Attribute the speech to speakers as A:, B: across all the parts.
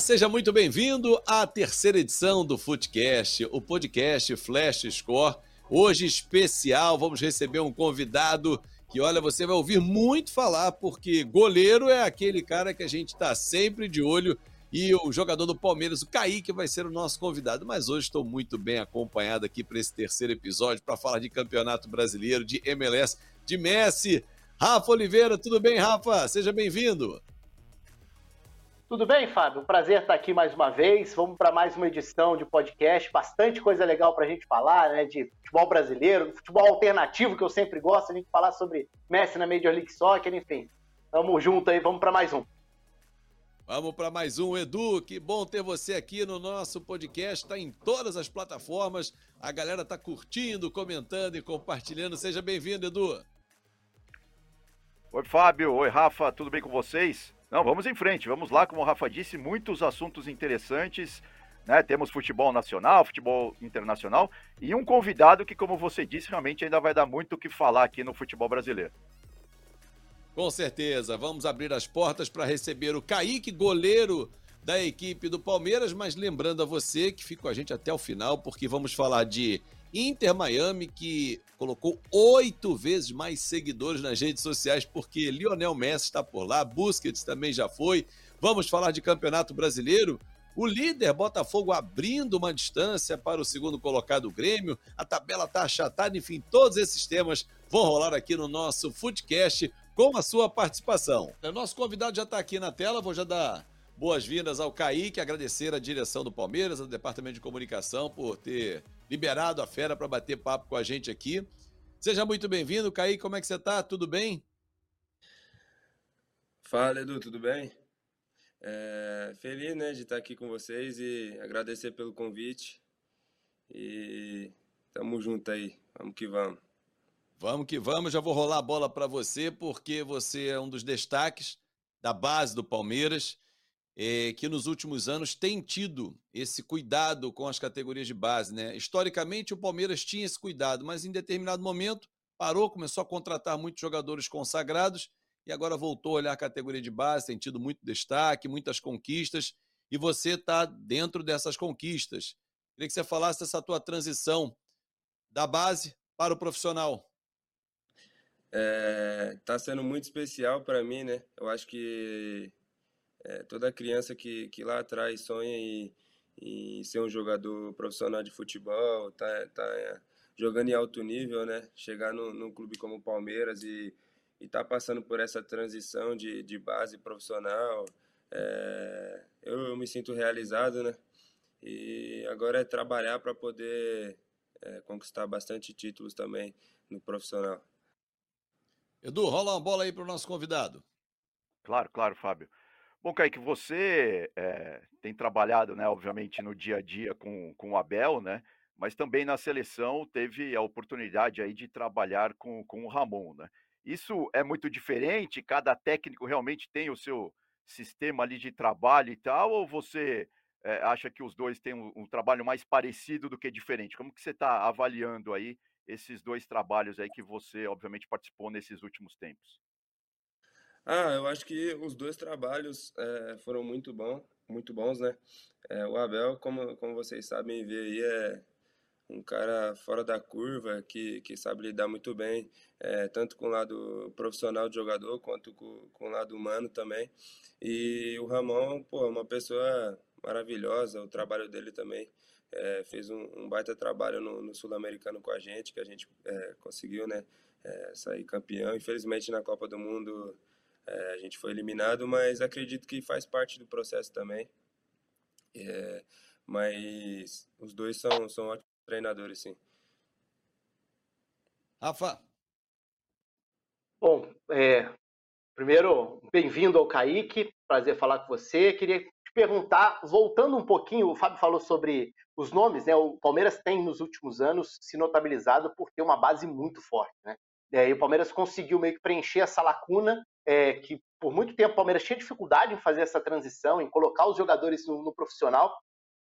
A: seja muito bem-vindo à terceira edição do Footcast, o podcast Flash Score. Hoje especial, vamos receber um convidado que, olha, você vai ouvir muito falar, porque goleiro é aquele cara que a gente está sempre de olho e o jogador do Palmeiras, o Kaique, vai ser o nosso convidado. Mas hoje estou muito bem acompanhado aqui para esse terceiro episódio, para falar de Campeonato Brasileiro, de MLS, de Messi. Rafa Oliveira, tudo bem, Rafa? Seja bem-vindo.
B: Tudo bem, Fábio? Um prazer estar aqui mais uma vez. Vamos para mais uma edição de podcast. Bastante coisa legal para a gente falar, né? De futebol brasileiro, futebol alternativo, que eu sempre gosto, a gente falar sobre Messi na Major League Soccer, enfim. Tamo junto aí, vamos para mais um.
A: Vamos para mais um, Edu. Que bom ter você aqui no nosso podcast. Está em todas as plataformas. A galera está curtindo, comentando e compartilhando. Seja bem-vindo, Edu.
C: Oi, Fábio. Oi, Rafa. Tudo bem com vocês? Não, vamos em frente. Vamos lá, como o Rafa disse, muitos assuntos interessantes. Né? Temos futebol nacional, futebol internacional e um convidado que, como você disse, realmente ainda vai dar muito o que falar aqui no futebol brasileiro.
A: Com certeza. Vamos abrir as portas para receber o Kaique, goleiro da equipe do Palmeiras, mas lembrando a você que fica com a gente até o final, porque vamos falar de Inter Miami, que colocou oito vezes mais seguidores nas redes sociais, porque Lionel Messi está por lá, Busquets também já foi. Vamos falar de Campeonato Brasileiro. O líder Botafogo abrindo uma distância para o segundo colocado Grêmio. A tabela está achatada, enfim, todos esses temas vão rolar aqui no nosso Footcast com a sua participação. O nosso convidado já está aqui na tela, vou já dar boas-vindas ao Kaique, agradecer a direção do Palmeiras, ao Departamento de Comunicação, por ter liberado a fera para bater papo com a gente aqui. Seja muito bem-vindo, Kaique, como é que você está? Tudo bem?
D: Fala, Edu, tudo bem? É, feliz né, de estar aqui com vocês e agradecer pelo convite. E tamo junto aí, vamos que vamos.
A: Vamos que vamos, já vou rolar a bola para você, porque você é um dos destaques da base do Palmeiras, é, que nos últimos anos tem tido esse cuidado com as categorias de base. Né? Historicamente, o Palmeiras tinha esse cuidado, mas em determinado momento parou, começou a contratar muitos jogadores consagrados e agora voltou a olhar a categoria de base, tem tido muito destaque, muitas conquistas, e você está dentro dessas conquistas. Queria que você falasse dessa tua transição da base para o profissional.
D: É, tá sendo muito especial para mim, né? Eu acho que é, toda criança que, que lá atrás sonha em, em ser um jogador profissional de futebol, tá, tá é, jogando em alto nível, né? Chegar num, num clube como o Palmeiras e, e tá passando por essa transição de, de base profissional, é, eu, eu, me sinto realizado, né? E agora é trabalhar para poder é, conquistar bastante títulos também no profissional.
A: Edu, rola uma bola aí para o nosso convidado.
C: Claro, claro, Fábio. Bom, Kaique, você é, tem trabalhado, né, obviamente, no dia a dia com, com o Abel, né? Mas também na seleção teve a oportunidade aí de trabalhar com, com o Ramon, né? Isso é muito diferente? Cada técnico realmente tem o seu sistema ali de trabalho e tal? Ou você é, acha que os dois têm um, um, trabalho mais parecido do que diferente? Como que você está avaliando aí esses dois trabalhos aí que você, obviamente, participou nesses últimos tempos?
D: Ah, eu acho que os dois trabalhos é, foram muito bons, muito bons, né? É, o Abel, como, como vocês sabem ver aí, é um cara fora da curva, que, que sabe lidar muito bem, é, tanto com o lado profissional de jogador, quanto com, com o lado humano também. E o Ramon, pô, é uma pessoa maravilhosa, o trabalho dele também é, fez um, um, baita trabalho no, no Sul-Americano com a gente, que a gente é, conseguiu né, é, sair campeão. Infelizmente na Copa do Mundo é, a gente foi eliminado, mas acredito que faz parte do processo também. É, mas os dois são, são ótimos treinadores, sim.
A: Rafa.
B: Bom, é, primeiro, bem-vindo ao Kaique, prazer falar com você. Queria te perguntar, voltando um pouquinho, o Fábio falou sobre os nomes, né? O Palmeiras tem nos últimos anos se notabilizado por ter uma base muito forte, né? E o Palmeiras conseguiu meio que preencher essa lacuna é, que por muito tempo o Palmeiras tinha dificuldade em fazer essa transição, em colocar os jogadores no, no profissional.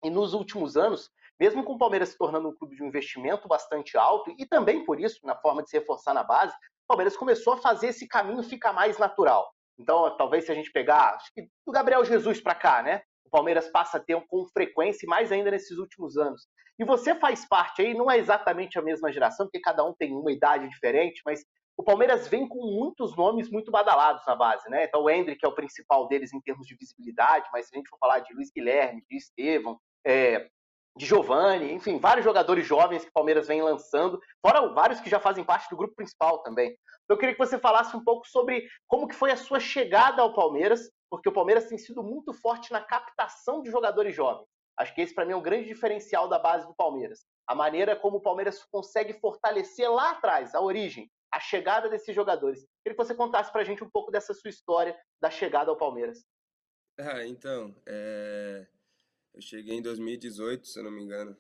B: E nos últimos anos, mesmo com o Palmeiras se tornando um clube de investimento bastante alto, e também por isso, na forma de se reforçar na base, o Palmeiras começou a fazer esse caminho ficar mais natural. Então, talvez se a gente pegar, do Gabriel Jesus para cá, né? o Palmeiras passa a ter com frequência, mais ainda nesses últimos anos. E você faz parte aí, não é exatamente a mesma geração, porque cada um tem uma idade diferente, mas o Palmeiras vem com muitos nomes muito badalados na base, né? Então o Hendrick é o principal deles em termos de visibilidade, mas se a gente for falar de Luiz Guilherme, de Estevam, é, de Giovani, enfim, vários jogadores jovens que o Palmeiras vem lançando, fora vários que já fazem parte do grupo principal também. Eu queria que você falasse um pouco sobre como que foi a sua chegada ao Palmeiras, porque o Palmeiras tem sido muito forte na captação de jogadores jovens. Acho que esse para mim é um grande diferencial da base do Palmeiras. A maneira como o Palmeiras consegue fortalecer lá atrás, a origem, a chegada desses jogadores. Queria que você contasse para a gente um pouco dessa sua história da chegada ao Palmeiras.
D: Ah, então, é... eu cheguei em 2018, se não me engano.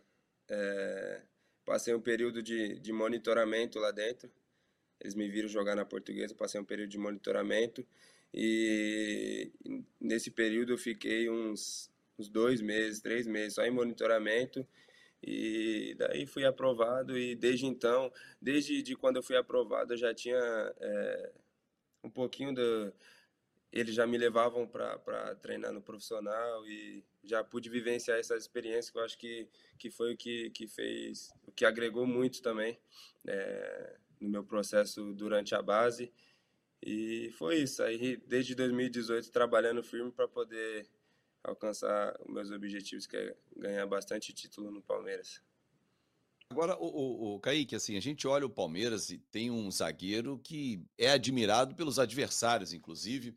D: É... Passei um período de, de monitoramento lá dentro. Eles me viram jogar na portuguesa, passei um período de monitoramento. E nesse período eu fiquei uns, uns dois meses, três meses só em monitoramento e daí fui aprovado e desde então, desde de quando eu fui aprovado, eu já tinha é, um pouquinho do... Eles já me levavam para treinar no profissional e já pude vivenciar essa experiência que eu acho que, que foi o que, que fez, o que agregou muito também é, no meu processo durante a base. E foi isso. Aí, desde 2018, trabalhando firme para poder alcançar meus objetivos, que é ganhar bastante título no Palmeiras.
A: Agora, o, o, o Kaique, assim, a gente olha o Palmeiras e tem um zagueiro que é admirado pelos adversários, inclusive,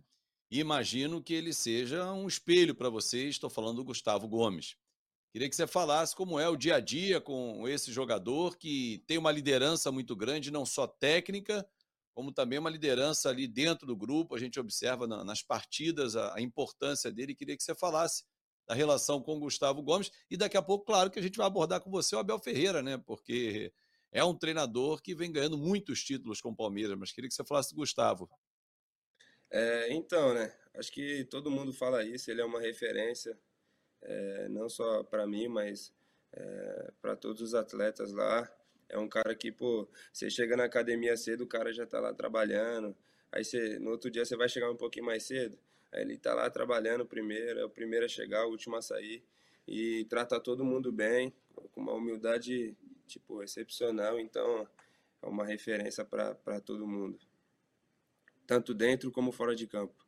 A: e imagino que ele seja um espelho para vocês. Estou falando do Gustavo Gomes. Queria que você falasse como é o dia a dia com esse jogador que tem uma liderança muito grande, não só técnica, como também uma liderança ali dentro do grupo. A gente observa nas partidas a, a importância dele. Queria que você falasse da relação com o Gustavo Gomes. E daqui a pouco, claro, que a gente vai abordar com você o Abel Ferreira, né? Porque é um treinador que vem ganhando muitos títulos com o Palmeiras. Mas queria que você falasse do Gustavo.
D: É, então, né? Acho que todo mundo fala isso. Ele é uma referência, é, não só para mim, mas é, para todos os atletas lá. É um cara que, pô, você chega na academia cedo, o cara já tá lá trabalhando. Aí você, no outro dia você vai chegar um pouquinho mais cedo. Aí ele tá lá trabalhando primeiro, é o primeiro a chegar, o último a sair. E trata todo mundo bem, com uma humildade, tipo, excepcional. Então, é uma referência para todo mundo. Tanto dentro como fora de campo.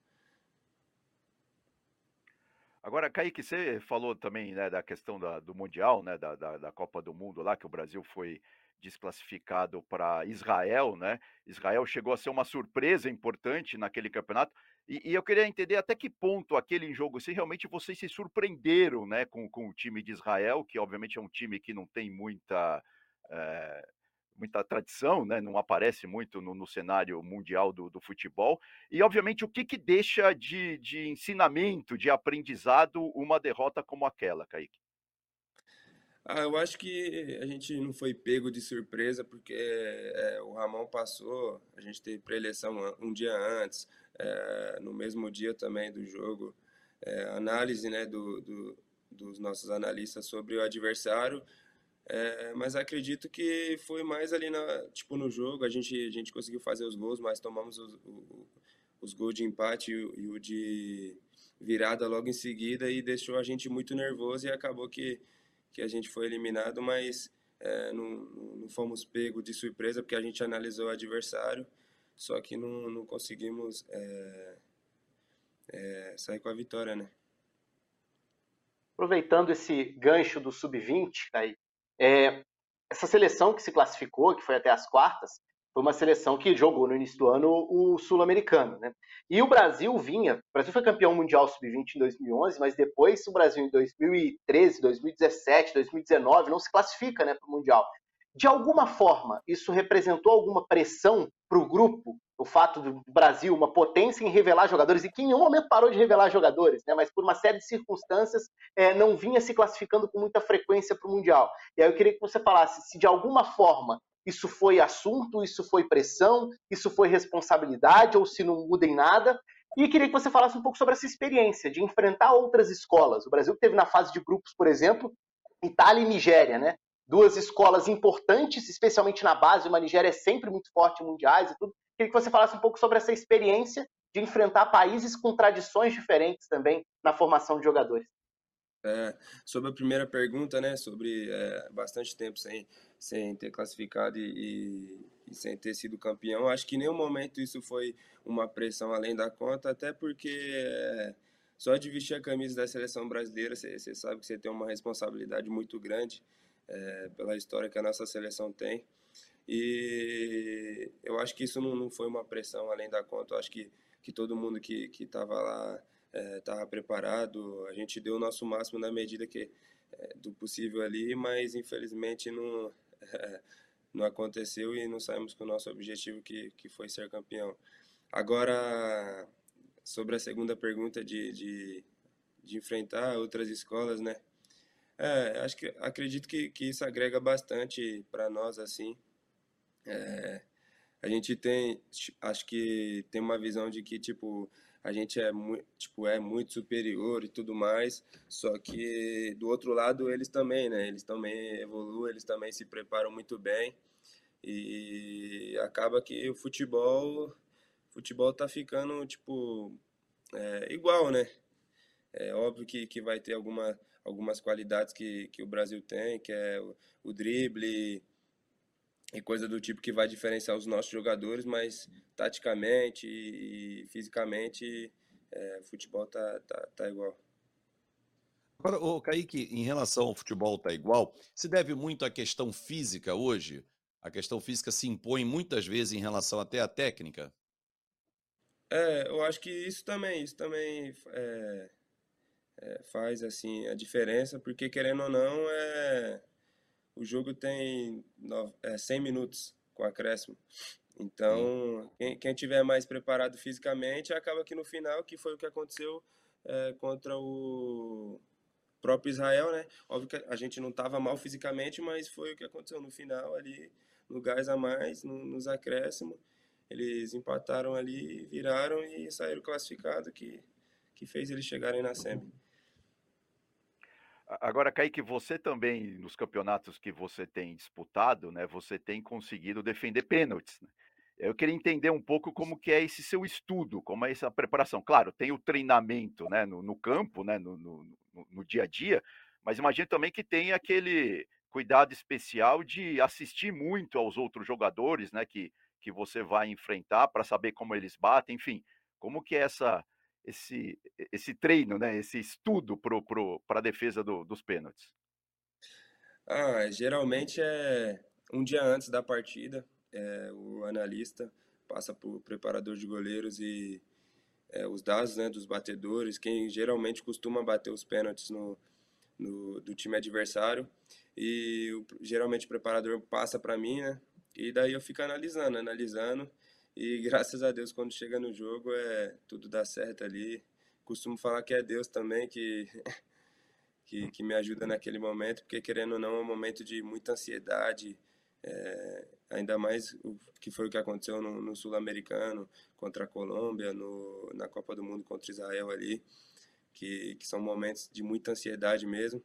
C: Agora, Kaique, você falou também né, da questão da, do Mundial, né, da, da, da Copa do Mundo lá, que o Brasil foi desclassificado para Israel, né? Israel chegou a ser uma surpresa importante naquele campeonato. E, e, eu queria entender até que ponto aquele jogo, se realmente vocês se surpreenderam, né, com, com o time de Israel, que obviamente é um time que não tem muita é, muita tradição, né? Não aparece muito no, no cenário mundial do, do, futebol. E obviamente o que, que deixa de, de ensinamento, de aprendizado, uma derrota como aquela, Kaique?
D: Ah, eu acho que a gente não foi pego de surpresa porque é, o Ramon passou, a gente teve pré-eleição um dia antes, é, no mesmo dia também do jogo, é, análise né, do, do, dos nossos analistas sobre o adversário, é, mas acredito que foi mais ali na, tipo, no jogo, a gente, a gente conseguiu fazer os gols, mas tomamos os, os, os gols de empate e, e o de virada logo em seguida e deixou a gente muito nervoso e acabou que que a gente foi eliminado, mas é, não, não fomos pego de surpresa porque a gente analisou o adversário, só que não, não conseguimos é, é, sair com a vitória, né?
B: Aproveitando esse gancho do sub-20, aí, é, essa seleção que se classificou, que foi até as quartas, foi uma seleção que jogou no início do ano o Sul-Americano. Né? E o Brasil vinha, o Brasil foi campeão mundial sub-20 em 2011, mas depois o Brasil em 2013, 2017, 2019 não se classifica né, para o Mundial. De alguma forma, isso representou alguma pressão para o grupo, o fato do Brasil, uma potência em revelar jogadores, e que em nenhum momento parou de revelar jogadores, né, mas por uma série de circunstâncias é, não vinha se classificando com muita frequência para o Mundial. E aí eu queria que você falasse se de alguma forma isso foi assunto, isso foi pressão, isso foi responsabilidade, ou se não muda em nada. E queria que você falasse um pouco sobre essa experiência de enfrentar outras escolas. O Brasil teve na fase de grupos, por exemplo, Itália e Nigéria, né? Duas escolas importantes, especialmente na base. Uma Nigéria é sempre muito forte mundiais e tudo. Queria que você falasse um pouco sobre essa experiência de enfrentar países com tradições diferentes também na formação de jogadores.
D: É, sobre a primeira pergunta, né, sobre é, bastante tempo sem, sem ter classificado e, e, e, sem ter sido campeão, acho que em nenhum momento isso foi uma pressão além da conta, até porque é, só de vestir a camisa da seleção brasileira, você sabe que você tem uma responsabilidade muito grande é, pela história que a nossa seleção tem. E eu acho que isso não, não foi uma pressão além da conta, eu acho que, que todo mundo que estava lá estava é, preparado, a gente deu o nosso máximo na medida que é, do possível ali, mas infelizmente não, é, não aconteceu e não saímos com o nosso objetivo que, que foi ser campeão. Agora, sobre a segunda pergunta de, de, de enfrentar outras escolas, né? É, acho que acredito que, que isso agrega bastante para nós assim. É, a gente tem, acho que tem uma visão de que tipo a gente é muito, tipo, é muito superior e tudo mais, só que do outro lado eles também, né? Eles também evoluem, eles também se preparam muito bem e acaba que o futebol, futebol tá ficando tipo é, igual, né? É óbvio que, que vai ter alguma, algumas qualidades que, que o Brasil tem, que é o, o drible, e coisa do tipo que vai diferenciar os nossos jogadores, mas taticamente e, fisicamente é, futebol tá, tá, tá igual.
A: Agora, o Kaique, em relação ao futebol tá igual, se deve muito à questão física hoje? A questão física se impõe muitas vezes em relação até à técnica?
D: É, eu acho que isso também, isso também é, é, faz assim a diferença, porque querendo ou não, é, o jogo tem no, é, 100 minutos com acréscimo. Então, quem, quem tiver mais preparado fisicamente, acaba que no final, que foi o que aconteceu é, contra o próprio Israel, né? Óbvio que a gente não estava mal fisicamente, mas foi o que aconteceu no final ali, no gás a mais, no, nos acréscimos. Eles empataram ali, viraram e saíram classificados, que, que fez eles chegarem na SEMI.
C: Agora, Kaique, você também, nos campeonatos que você tem disputado, né, você tem conseguido defender pênaltis. Né? Eu queria entender um pouco como que é esse seu estudo, como é essa preparação. Claro, tem o treinamento né, no, no campo, né, no, no, no, dia a dia, mas imagino também que tem aquele cuidado especial de assistir muito aos outros jogadores né, que, que você vai enfrentar para saber como eles batem, enfim, como que é essa esse, esse treino, né, esse estudo para pro, pro, a defesa do, dos pênaltis?
D: Ah, geralmente é um dia antes da partida, é, o analista passa para o preparador de goleiros e é, os dados né, dos batedores, quem geralmente costuma bater os pênaltis no, no, do time adversário. E o, geralmente o preparador passa para mim, né? E daí eu fico analisando, analisando. E graças a Deus, quando chega no jogo, é tudo dá certo ali. Costumo falar que é Deus também que, que, que me ajuda naquele momento, porque querendo ou não, é um momento de muita ansiedade. É, ainda mais o que foi o que aconteceu no, no Sul-Americano contra a Colômbia, no, na Copa do Mundo contra Israel ali, que, que são momentos de muita ansiedade mesmo.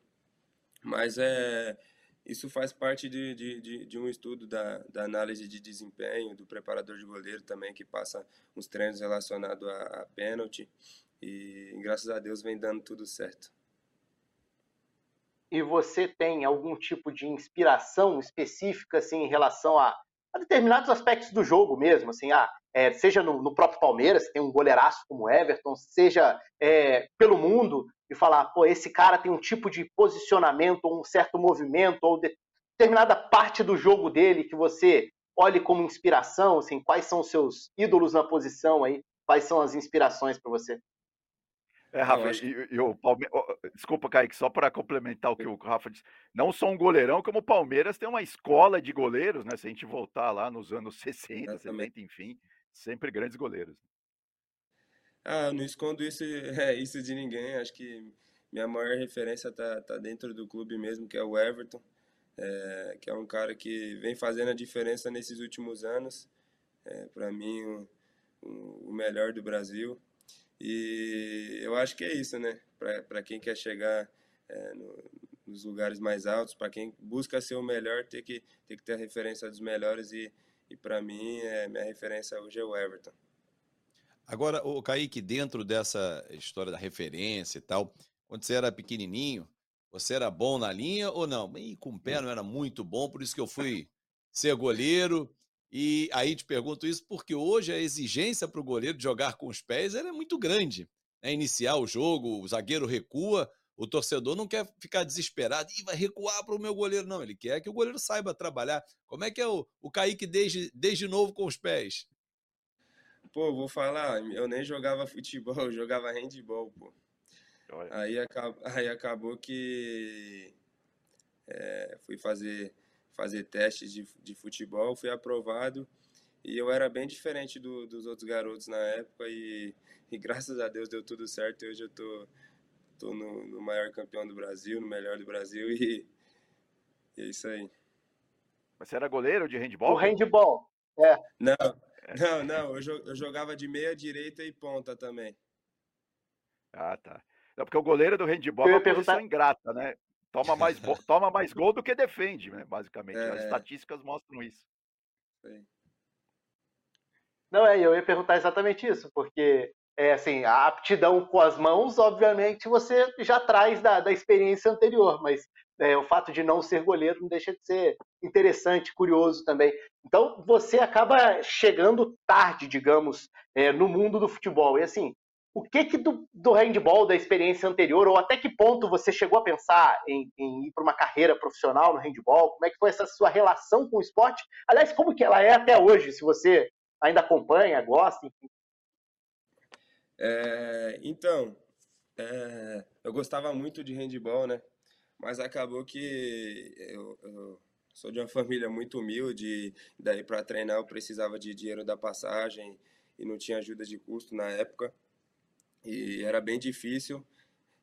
D: Mas é, isso faz parte de, de, de, de um estudo da, da, análise de desempenho, do preparador de goleiro também, que passa uns treinos relacionados a, a pênalti. E graças a Deus vem dando tudo certo.
B: E você tem algum tipo de inspiração específica assim, em relação a, a determinados aspectos do jogo mesmo? Assim, ah, é, seja no, no, próprio Palmeiras, tem um goleiraço como Everton, seja é, pelo mundo, e falar, pô, esse cara tem um tipo de posicionamento, ou um certo movimento, ou determinada parte do jogo dele que você olhe como inspiração, assim, quais são os seus ídolos na posição aí, quais são as inspirações para você?
C: É, Rafa, acho... e, e, o Palme... desculpa, Kaique, só para complementar o que o Rafa disse, não só um goleirão, como o Palmeiras tem uma escola de goleiros, né? Se a gente voltar lá nos anos 60, Exatamente. 70, enfim, sempre grandes goleiros.
D: Ah, não escondo isso, é, isso de ninguém. Acho que minha maior referência tá, tá dentro do clube mesmo, que é o Everton, é, que é um cara que vem fazendo a diferença nesses últimos anos. É, Para mim, o, o, melhor do Brasil. E eu acho que é isso, né? Para quem quer chegar é, no, nos lugares mais altos, para quem busca ser o melhor, tem que, tem que ter a referência dos melhores e e para mim, é, minha referência hoje é o Everton.
A: Agora, o Kaique, dentro dessa história da referência e tal, quando você era pequenininho, você era bom na linha ou não? E com o pé não era muito bom, por isso que eu fui ser goleiro. E aí te pergunto isso porque hoje a exigência para o goleiro de jogar com os pés é muito grande. Né? Iniciar o jogo, o zagueiro recua, o torcedor não quer ficar desesperado e vai recuar para o meu goleiro, não. Ele quer que o goleiro saiba trabalhar. Como é que é o, o Kaique desde, desde novo com os pés?
D: Pô, vou falar, eu nem jogava futebol, eu jogava handball, pô. Aí, aí acabou que é, fui fazer, fazer testes de, de futebol, fui aprovado e eu era bem diferente do, dos outros garotos na época e, e, graças a Deus deu tudo certo. Hoje eu tô, tô no, no maior campeão do Brasil, no melhor do Brasil e, e é isso aí.
C: Mas você era goleiro de handball?
B: O handball, é.
D: Não, não, não, eu jogava de meia direita e ponta também.
C: Ah, tá. Não, porque o goleiro do handball é uma perguntar... posição ingrata, né? Toma mais, toma mais gol do que defende, né? Basicamente. É, As é. estatísticas mostram isso. Sim.
B: Não, é, eu ia perguntar exatamente isso, porque é assim, a aptidão com as mãos, obviamente, você já traz da, da experiência anterior, mas é, o fato de não ser goleiro não deixa de ser interessante, curioso também. Então, você acaba chegando tarde, digamos, é, no mundo do futebol. E assim, o que, que do, do handball, da experiência anterior, ou até que ponto você chegou a pensar em, em ir para uma carreira profissional no handball? Como é que foi essa sua relação com o esporte? Aliás, como que ela é até hoje, se você ainda acompanha, gosta, enfim?
D: É, então, é, eu gostava muito de handball, né? Mas acabou que eu, eu sou de uma família muito humilde, daí para treinar eu precisava de dinheiro da passagem e não tinha ajuda de custo na época e era bem difícil.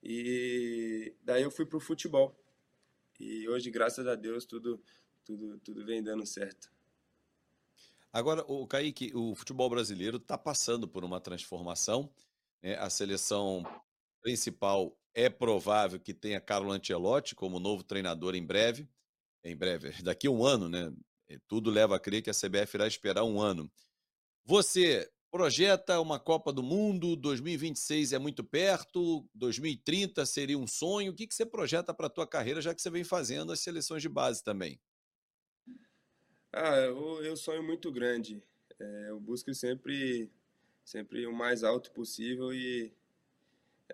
D: E daí eu fui pro futebol. E hoje, graças a Deus, tudo tudo tudo vem dando certo.
A: Agora, o Kaique, o futebol brasileiro está passando por uma transformação. Né? A seleção principal é provável que tenha Carlo Ancelotti como novo treinador em breve. Em breve, daqui a um ano, né? Tudo leva a crer que a CBF irá esperar um ano. Você projeta uma Copa do Mundo, 2026 é muito perto, 2030 seria um sonho. O que, que você projeta para a tua carreira, já que você vem fazendo as seleções de base também?
D: Ah, eu, eu sonho muito grande. É, eu busco sempre, sempre o mais alto possível e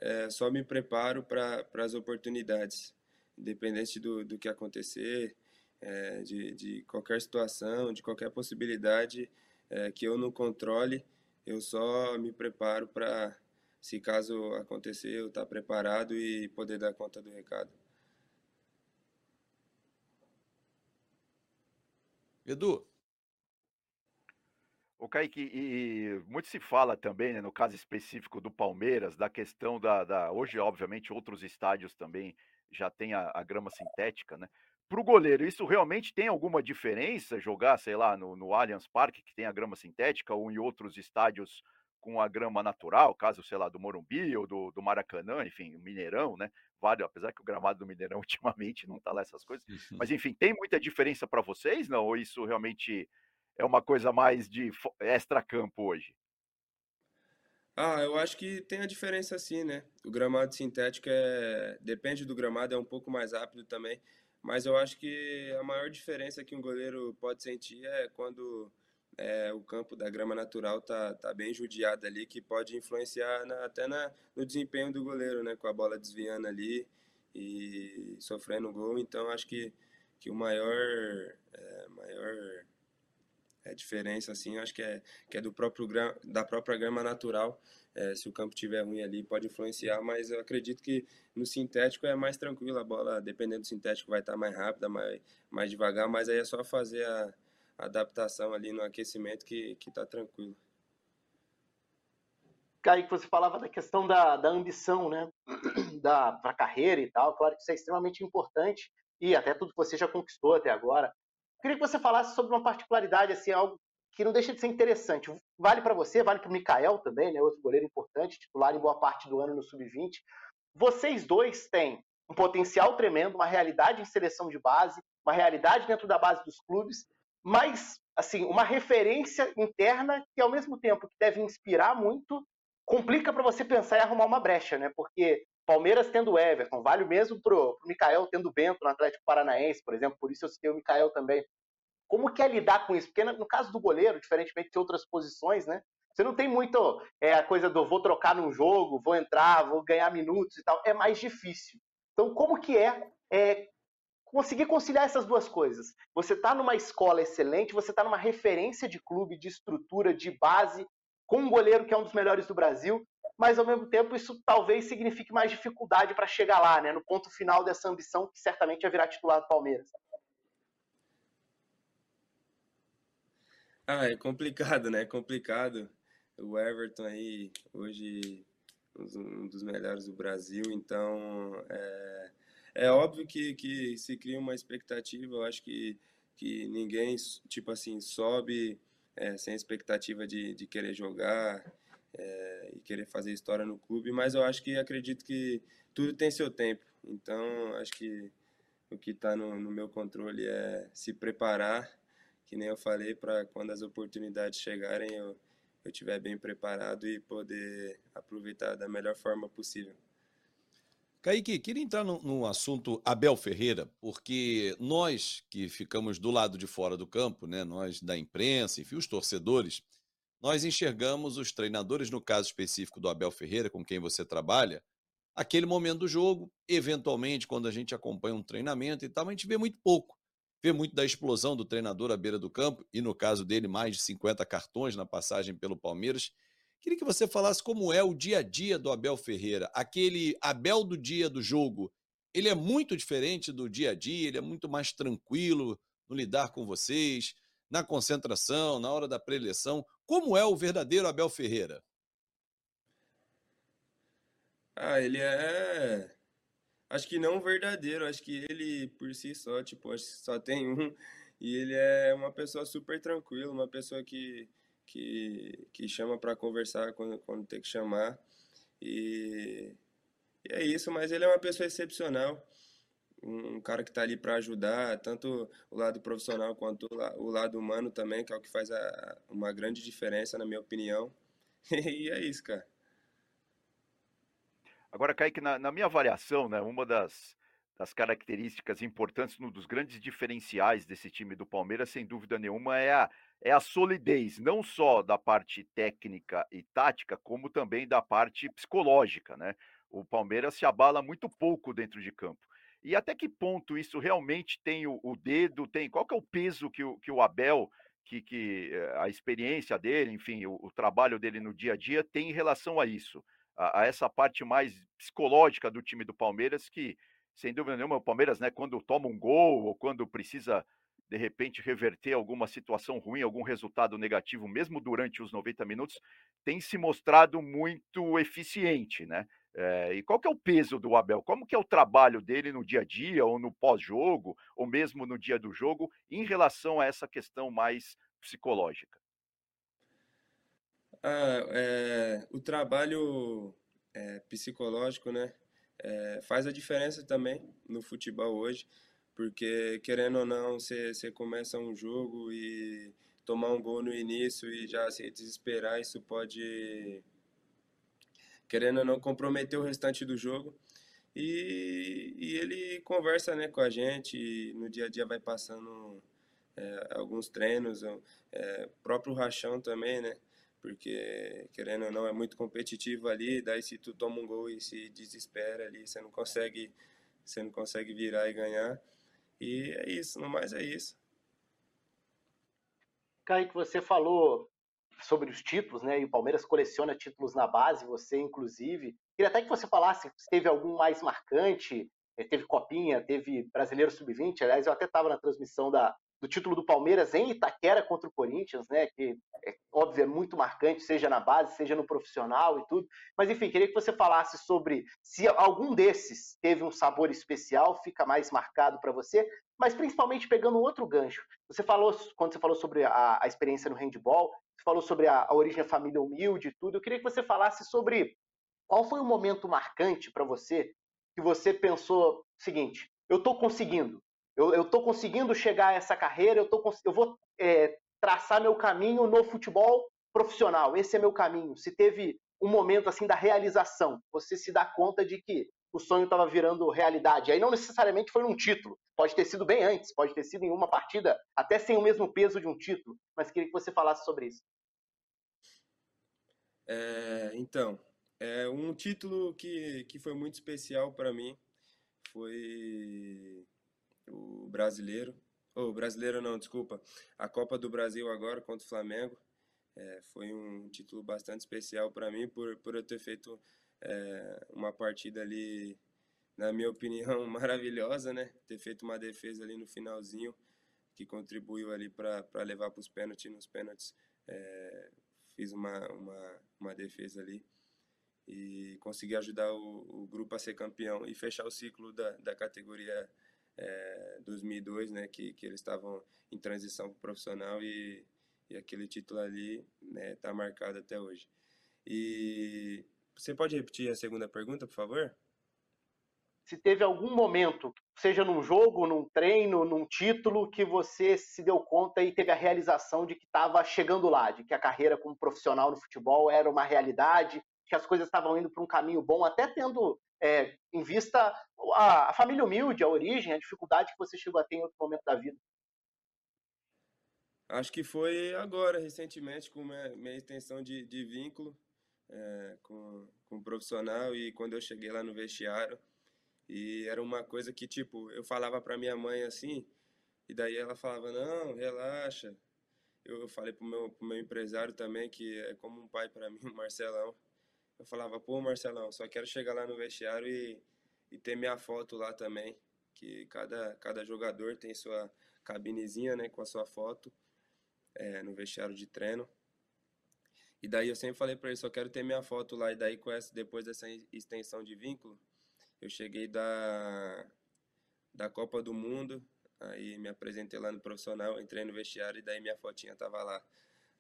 D: é, só me preparo para as oportunidades, independente do, do que acontecer, é, de, de qualquer situação, de qualquer possibilidade é, que eu não controle eu só me preparo para, se caso acontecer, eu estar tá preparado e poder dar conta do recado.
A: Edu.
C: O Kaique, e muito se fala também, né, no caso específico do Palmeiras, da questão da, da Hoje, obviamente, outros estádios também já tem a, a grama sintética, né? Para o goleiro, isso realmente tem alguma diferença jogar, sei lá, no, no Allianz Parque, que tem a grama sintética, ou em outros estádios com a grama natural, caso, sei lá, do Morumbi ou do, do Maracanã, enfim, o Mineirão, né? Vale, apesar que o gramado do Mineirão ultimamente não está lá essas coisas. Mas, enfim, tem muita diferença para vocês, não? Ou isso realmente é uma coisa mais de extra-campo hoje?
D: Ah, eu acho que tem a diferença sim, né? O gramado sintético é. Depende do gramado, é um pouco mais rápido também. Mas eu acho que a maior diferença que um goleiro pode sentir é quando é, o campo da grama natural tá, tá bem judiado ali, que pode influenciar na, até na, no desempenho do goleiro, né? Com a bola desviando ali e sofrendo gol. Então acho que, que o maior, é, maior é, diferença, assim, acho que é, que é do próprio da própria grama natural. É, se o campo estiver ruim ali, pode influenciar, mas eu acredito que no sintético é mais tranquilo. A bola, dependendo do sintético, vai estar mais rápida, mais, mais devagar, mas aí é só fazer a, adaptação ali no aquecimento que, que tá tranquilo.
B: Kaique, você falava da questão da, da ambição, né? Da, pra carreira e tal. Claro que isso é extremamente importante e até tudo que você já conquistou até agora. Queria que você falasse sobre uma particularidade, assim, algo que não deixa de ser interessante. Vale para você, vale para o Mikael também, né, outro goleiro importante, titular em boa parte do ano no Sub-20. Vocês dois têm um potencial tremendo, uma realidade em seleção de base, uma realidade dentro da base dos clubes, mas assim, uma referência interna que ao mesmo tempo que deve inspirar muito, complica para você pensar em arrumar uma brecha, né? Porque Palmeiras tendo Everton, vale o mesmo pro, pro Mikael tendo Bento no Atlético Paranaense, por exemplo, por isso eu citei o Mikael também. Como que é lidar com isso? Porque no caso do goleiro, diferentemente de outras posições, né? Você não tem muito é, a coisa do vou trocar num jogo, vou entrar, vou ganhar minutos e tal. É mais difícil. Então, como que é, é conseguir conciliar essas duas coisas? Você está numa escola excelente, você está numa referência de clube, de estrutura, de base, com um goleiro que é um dos melhores do Brasil, mas ao mesmo tempo isso talvez signifique mais dificuldade para chegar lá, né, no ponto final dessa ambição que certamente é virar titular do Palmeiras.
D: Ah, é complicado, né? É complicado. O Everton aí, hoje, um dos melhores do Brasil, então é, é óbvio que, que se cria uma expectativa, eu acho que, que ninguém, tipo assim, sobe é, sem expectativa de, de querer jogar é, e querer fazer história no clube, mas eu acho que acredito que tudo tem seu tempo, então acho que o que está no, no meu controle é se preparar que nem eu falei, para quando as oportunidades chegarem eu, eu estiver bem preparado e poder aproveitar da melhor forma possível.
A: Kaique, queria entrar no, no, assunto Abel Ferreira, porque nós que ficamos do lado de fora do campo, né, nós da imprensa, enfim, os torcedores, nós enxergamos os treinadores, no caso específico do Abel Ferreira, com quem você trabalha, aquele momento do jogo, eventualmente, quando a gente acompanha um treinamento e tal, a gente vê muito pouco vê muito da explosão do treinador à beira do campo, e no caso dele, mais de 50 cartões na passagem pelo Palmeiras. Queria que você falasse como é o dia a dia do Abel Ferreira, aquele Abel do dia do jogo. Ele é muito diferente do dia a dia, ele é muito mais tranquilo no lidar com vocês, na concentração, na hora da preleção. Como é o verdadeiro Abel Ferreira?
D: Ah, ele é Acho que não verdadeiro, acho que ele por si só, tipo, acho que só tem um. E ele é uma pessoa super tranquila, uma pessoa que, que, que chama para conversar quando, quando tem que chamar. E, e, é isso, mas ele é uma pessoa excepcional. Um, cara que está ali para ajudar, tanto o lado profissional quanto o lado humano também, que é o que faz a, uma grande diferença, na minha opinião. e é isso, cara.
C: Agora, Kaique, na, na minha avaliação, né, uma das, das características importantes, um dos grandes diferenciais desse time do Palmeiras, sem dúvida nenhuma, é a, é a solidez, não só da parte técnica e tática, como também da parte psicológica, né? O Palmeiras se abala muito pouco dentro de campo. E até que ponto isso realmente tem o, o dedo, tem qual que é o peso que o, que o Abel, que, que eh, a experiência dele, enfim, o, o trabalho dele no dia a dia tem em relação a isso? A, a, essa parte mais psicológica do time do Palmeiras, que, sem dúvida nenhuma, o Palmeiras, né, quando toma um gol ou quando precisa, de repente, reverter alguma situação ruim, algum resultado negativo, mesmo durante os 90 minutos, tem se mostrado muito eficiente, né? É, e qual que é o peso do Abel? Como que é o trabalho dele no dia a dia, ou no pós-jogo, ou mesmo no dia do jogo, em relação a essa questão mais psicológica?
D: Ah, é, o trabalho é, psicológico, né, é, faz a diferença também no futebol hoje, porque querendo ou não, você começa um jogo e tomar um gol no início e já se desesperar, isso pode, querendo ou não, comprometer o restante do jogo. E, e ele conversa né, com a gente, no dia a dia vai passando é, alguns treinos, é, próprio Rachão também, né? Porque querendo ou não é muito competitivo ali, daí se tu toma um gol e se desespera ali, você não consegue, você não consegue virar e ganhar. E é isso, no mais é isso.
B: Kaique, você falou sobre os títulos, né? E o Palmeiras coleciona títulos na base, você inclusive. Queria até que você falasse se teve algum mais marcante, eh, teve Copinha, teve Brasileiro Sub-20. Aliás, eu até estava na transmissão da, do título do Palmeiras em Itaquera contra o Corinthians, né? Que é óbvio, é muito marcante, seja na base, seja no profissional e tudo. Mas enfim, queria que você falasse sobre se algum desses teve um sabor especial, fica mais marcado para você, mas principalmente pegando outro gancho. Você falou, quando você falou sobre a, a experiência no handball, você falou sobre a, a origem da família humilde e tudo. Eu queria que você falasse sobre qual foi o momento marcante para você que você pensou seguinte: eu estou conseguindo, eu estou conseguindo chegar a essa carreira, eu, tô, eu vou é, traçar meu caminho no futebol profissional. Esse é meu caminho. Se teve um momento assim da realização, você se dá conta de que o sonho estava virando realidade. Aí não necessariamente foi num título, pode ter sido bem antes, pode ter sido em uma partida, até sem o mesmo peso de um título, mas queria que você falasse sobre isso.
D: É, então, é um título que, que foi muito especial para mim foi o brasileiro. O oh, brasileiro não, desculpa. A Copa do Brasil agora contra o Flamengo. É, foi um título bastante especial para mim por, por eu ter feito é, uma partida ali, na minha opinião, maravilhosa, né? Ter feito uma defesa ali no finalzinho que contribuiu ali para levar para os pênaltis. Nos pênaltis é, fiz uma, uma, uma defesa ali e consegui ajudar o, o, grupo a ser campeão e fechar o ciclo da, da categoria é, 2002, né, que, que eles estavam em transição para profissional e, e aquele título ali está né, tá marcado até hoje. E você pode repetir a segunda pergunta, por favor?
B: Se teve algum momento, seja num jogo, num treino, num título, que você se deu conta e teve a realização de que estava chegando lá, de que a carreira como profissional no futebol era uma realidade, que as coisas estavam indo para um caminho bom, até tendo é, em vista a, a, família humilde, a origem, a dificuldade que você chegou a ter em outro momento da vida?
D: Acho que foi agora, recentemente, com minha, minha extensão de, de vínculo é, com, com profissional e quando eu cheguei lá no vestiário. E era uma coisa que, tipo, eu falava para minha mãe assim, e daí ela falava: Não, relaxa. Eu, eu falei pro meu, pro meu empresário também, que é como um pai para mim, o Marcelão eu falava, pô, Marcelão, só quero chegar lá no vestiário e, e ter minha foto lá também. Que cada, cada jogador tem sua cabinezinha, né, com a sua foto é, no vestiário de treino. E daí eu sempre falei para ele, só quero ter minha foto lá. E daí, com essa, depois dessa extensão de vínculo, eu cheguei da, da Copa do Mundo, aí me apresentei lá no profissional, entrei no vestiário e daí minha fotinha tava lá.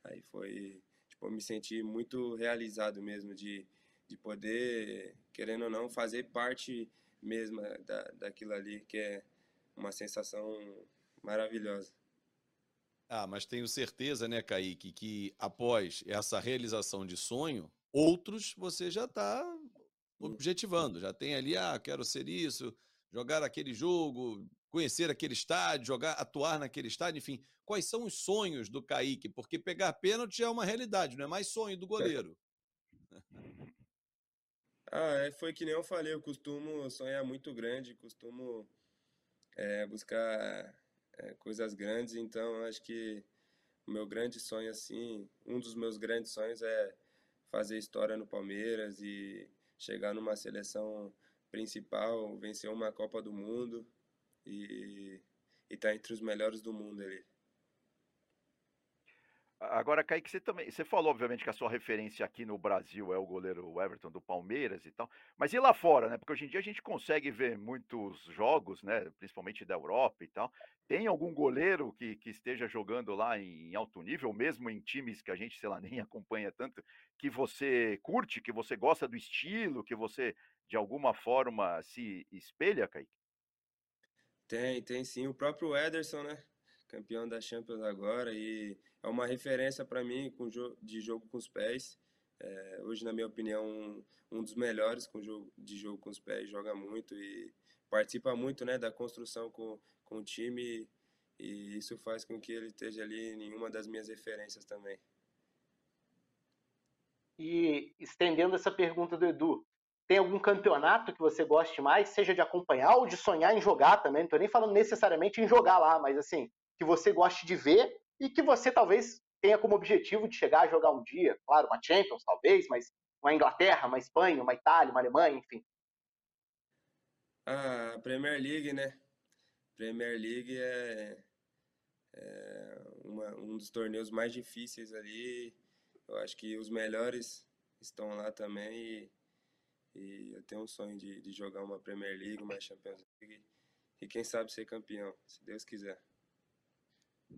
D: Aí foi tipo, me senti muito realizado mesmo de, de poder, querendo ou não, fazer parte mesmo da, daquilo ali, que é uma sensação maravilhosa.
A: Ah, mas tenho certeza, né, Kaique, que após essa realização de sonho, outros você já está objetivando, já tem ali, ah, quero ser isso, jogar aquele jogo, conhecer aquele estádio, jogar, atuar naquele estádio, enfim, quais são os sonhos do Kaique? Porque pegar pênalti é uma realidade, não é mais sonho do goleiro.
D: ah, é, foi que nem eu falei, eu costumo sonhar muito grande, costumo é, buscar é, coisas grandes, então acho que o meu grande sonho, assim, um dos meus grandes sonhos é fazer história no Palmeiras e chegar numa seleção principal, vencer uma Copa do Mundo e está entre os melhores do mundo ali.
C: Agora, Kaique, você também. Você falou, obviamente, que a sua referência aqui no Brasil é o goleiro Everton do Palmeiras e tal. Mas e lá fora, né? Porque hoje em dia a gente consegue ver muitos jogos, né? Principalmente da Europa e tal. Tem algum goleiro que, que esteja jogando lá em alto nível, mesmo em times que a gente, sei lá, nem acompanha tanto, que você curte, que você gosta do estilo, que você de alguma forma se espelha, Kaique?
D: Tem, tem sim. O próprio Ederson, né? Campeão da Champions agora e é uma referência para mim com de jogo com os pés. É, hoje, na minha opinião, um, um dos melhores com jogo, de jogo com os pés. Joga muito e participa muito né, da construção com, com o time e isso faz com que ele esteja ali em uma das minhas referências também.
B: E estendendo essa pergunta do Edu, tem algum campeonato que você goste mais, seja de acompanhar ou de sonhar em jogar também? Não estou nem falando necessariamente em jogar lá, mas assim, que você goste de ver e que você talvez tenha como objetivo de chegar a jogar um dia. Claro, uma Champions, talvez, mas uma Inglaterra, uma Espanha, uma Itália, uma Alemanha, enfim.
D: A Premier League, né? Premier League é, é uma, um dos torneios mais difíceis ali. Eu acho que os melhores estão lá também e e eu tenho um sonho de, de jogar uma Premier League, uma Champions League e quem sabe ser campeão, se Deus quiser.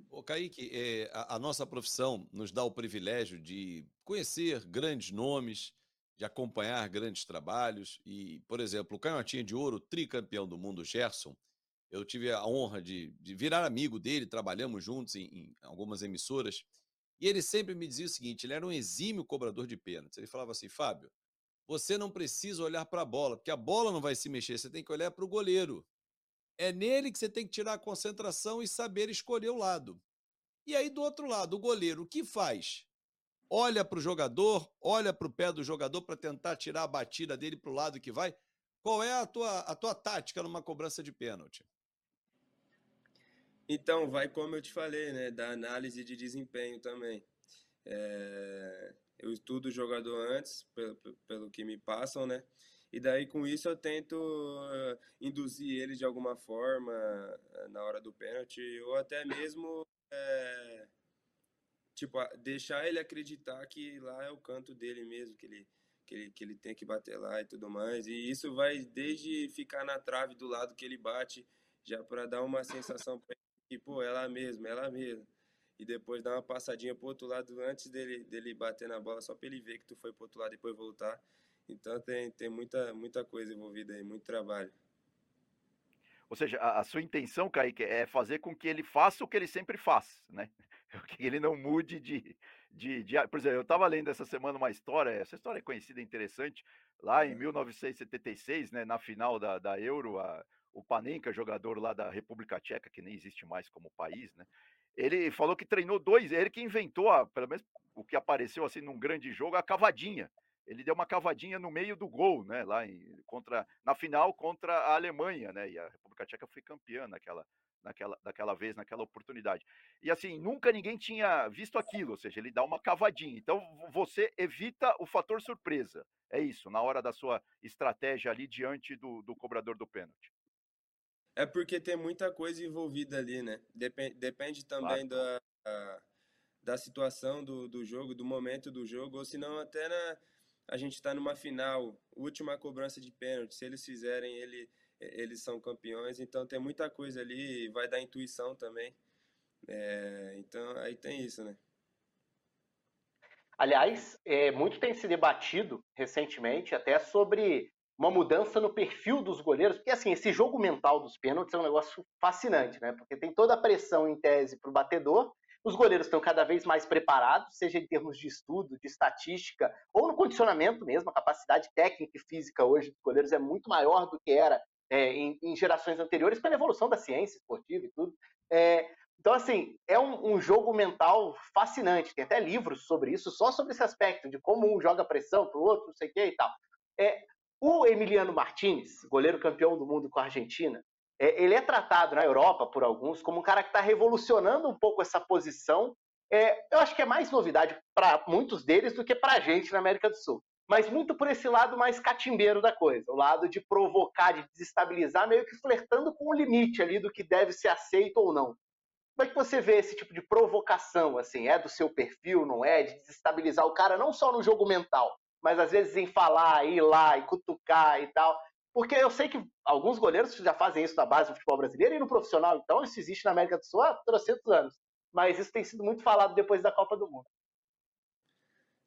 A: Ô, Kaique, é, a, a, nossa profissão nos dá o privilégio de conhecer grandes nomes, de acompanhar grandes trabalhos. E, por exemplo, o Canhotinha de Ouro, tricampeão do mundo, Gerson, eu tive a honra de, de virar amigo dele, trabalhamos juntos em, em, algumas emissoras. E ele sempre me dizia o seguinte: ele era um exímio cobrador de pênaltis. Ele falava assim, Fábio, você não precisa olhar para a bola, porque a bola não vai se mexer, você tem que olhar para o goleiro. É nele que você tem que tirar a concentração e saber escolher o lado. E aí, do outro lado, o goleiro, o que faz? Olha para o jogador, olha para o pé do jogador para tentar tirar a batida dele para o lado que vai. Qual é a tua, a tua tática numa cobrança de pênalti?
D: Então, vai como eu te falei, né? Da análise de desempenho também. É... Eu estudo o jogador antes, pelo, pelo que me passam, né? E daí, com isso, eu tento uh, induzir ele de alguma forma uh, na hora do pênalti, ou até mesmo é, tipo, deixar ele acreditar que lá é o canto dele mesmo, que ele, que ele, que ele tem que bater lá e tudo mais. E isso vai desde ficar na trave do lado que ele bate, já para dar uma sensação para ele que, pô, é lá mesmo, é lá mesmo. E depois dar uma passadinha pro outro lado antes dele, dele bater na bola, só para ele ver que tu foi pro outro lado e depois voltar. Então tem, tem muita, muita coisa envolvida aí, muito trabalho.
C: Ou seja, a, a, sua intenção, Kaique, é fazer com que ele faça o que ele sempre faz, né? Que ele não mude de. de, de... Por exemplo, eu estava lendo essa semana uma história, essa história é conhecida, interessante. Lá em 1976, né, na final da, da Euro, a, o Panenka, jogador lá da República Tcheca, que nem existe mais como país, né? Ele falou que treinou dois, ele que inventou, a, pelo menos o que apareceu assim num grande jogo, a cavadinha ele deu uma cavadinha no meio do gol, né, lá em, contra, na final contra a Alemanha, né, e a República Tcheca foi campeã naquela, naquela, naquela vez, naquela oportunidade. E assim, nunca ninguém tinha visto aquilo, ou seja, ele dá uma cavadinha. Então você evita o fator surpresa. É isso, na hora da sua estratégia ali diante do, do cobrador do pênalti.
D: É porque tem muita coisa envolvida ali, né? Depende, depende também claro. da, da situação do, do jogo, do momento do jogo, ou se não até na, a gente está numa final, última cobrança de pênalti. Se eles fizerem, ele, eles são campeões. Então tem muita coisa ali, vai dar intuição também. É, então aí tem isso, né?
B: Aliás, é, muito tem se debatido recentemente até sobre uma mudança no perfil dos goleiros, porque assim, esse jogo mental dos pênaltis é um negócio fascinante, né? Porque tem toda a pressão em tese para o batedor, os goleiros estão cada vez mais preparados, seja em termos de estudo, de estatística, ou no condicionamento mesmo. A capacidade técnica e física hoje dos goleiros é muito maior do que era é, em, em, gerações anteriores, pela evolução da ciência esportiva e tudo. É, então, assim, é um, um, jogo mental fascinante. Tem até livros sobre isso, só sobre esse aspecto, de como um joga pressão para o outro, não sei o que e tal. É, o Emiliano Martinez, goleiro campeão do mundo com a Argentina, é, ele é tratado na Europa por alguns como um cara que está revolucionando um pouco essa posição. É, eu acho que é mais novidade para muitos deles do que para a gente na América do Sul. Mas muito por esse lado mais catimbeiro da coisa, o lado de provocar, de desestabilizar, meio que flertando com o limite ali do que deve ser aceito ou não. Como é que você vê esse tipo de provocação? Assim, é do seu perfil, não é? De desestabilizar o cara não só no jogo mental, mas às vezes em falar, ir lá e cutucar e tal. Porque eu sei que alguns goleiros já fazem isso na base do futebol brasileiro e no profissional, então isso existe na América do Sul há 300 anos. Mas isso tem sido muito falado depois da Copa do Mundo.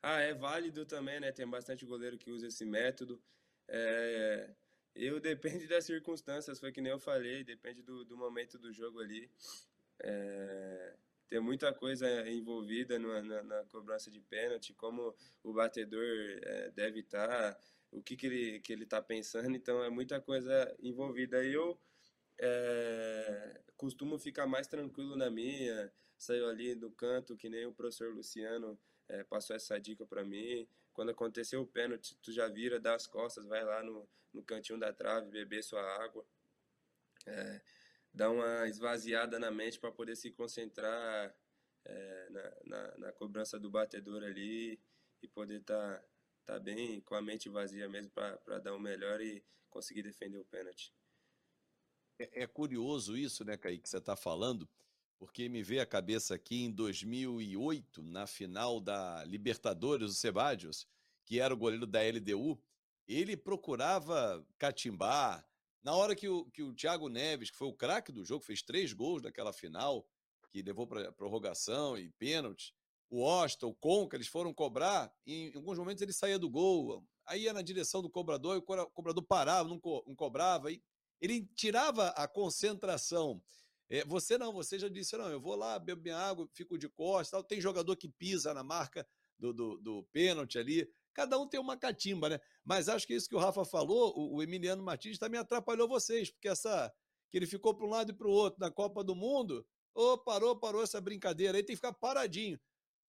D: Ah, é válido também, né? Tem bastante goleiro que usa esse método. É... Eu depende das circunstâncias, foi que nem eu falei, depende do, do momento do jogo ali. É... Tem muita coisa envolvida na, na, na, cobrança de pênalti, como o batedor é, deve estar, o que, que ele que ele está pensando, então é muita coisa envolvida. Eu é, costumo ficar mais tranquilo na minha, saio ali do canto, que nem o professor Luciano é, passou essa dica para mim. Quando aconteceu o pênalti, tu já vira, dá as costas, vai lá no, no cantinho da trave, beber sua água. É, dá uma esvaziada na mente para poder se concentrar é, na, na, na, cobrança do batedor ali e poder estar tá tá bem com a mente vazia mesmo para dar o melhor e conseguir defender o pênalti.
A: É, é curioso isso, né, Kaique, que você está falando, porque me veio a cabeça aqui em 2008, na final da Libertadores, o Sebadios, que era o goleiro da LDU, ele procurava catimbar. Na hora que o, que o Thiago Neves, que foi o craque do jogo, fez três gols naquela final, que levou para prorrogação e pênalti, o Osta, o Conca, eles foram cobrar, em alguns momentos ele saía do gol, aí ia na direção do cobrador, e o cobrador parava, não, co não cobrava, e ele tirava a concentração. É, você não, você já disse, não, eu vou lá, bebo minha água, fico de costas, tal. tem jogador que pisa na marca do, do, do pênalti ali. Cada um tem uma catimba, né? Mas acho que isso que o Rafa falou, o, Emiliano Martins também atrapalhou vocês, porque essa que ele ficou para um lado e para o outro na Copa do Mundo, ô, oh, parou, parou essa brincadeira aí, tem que ficar paradinho.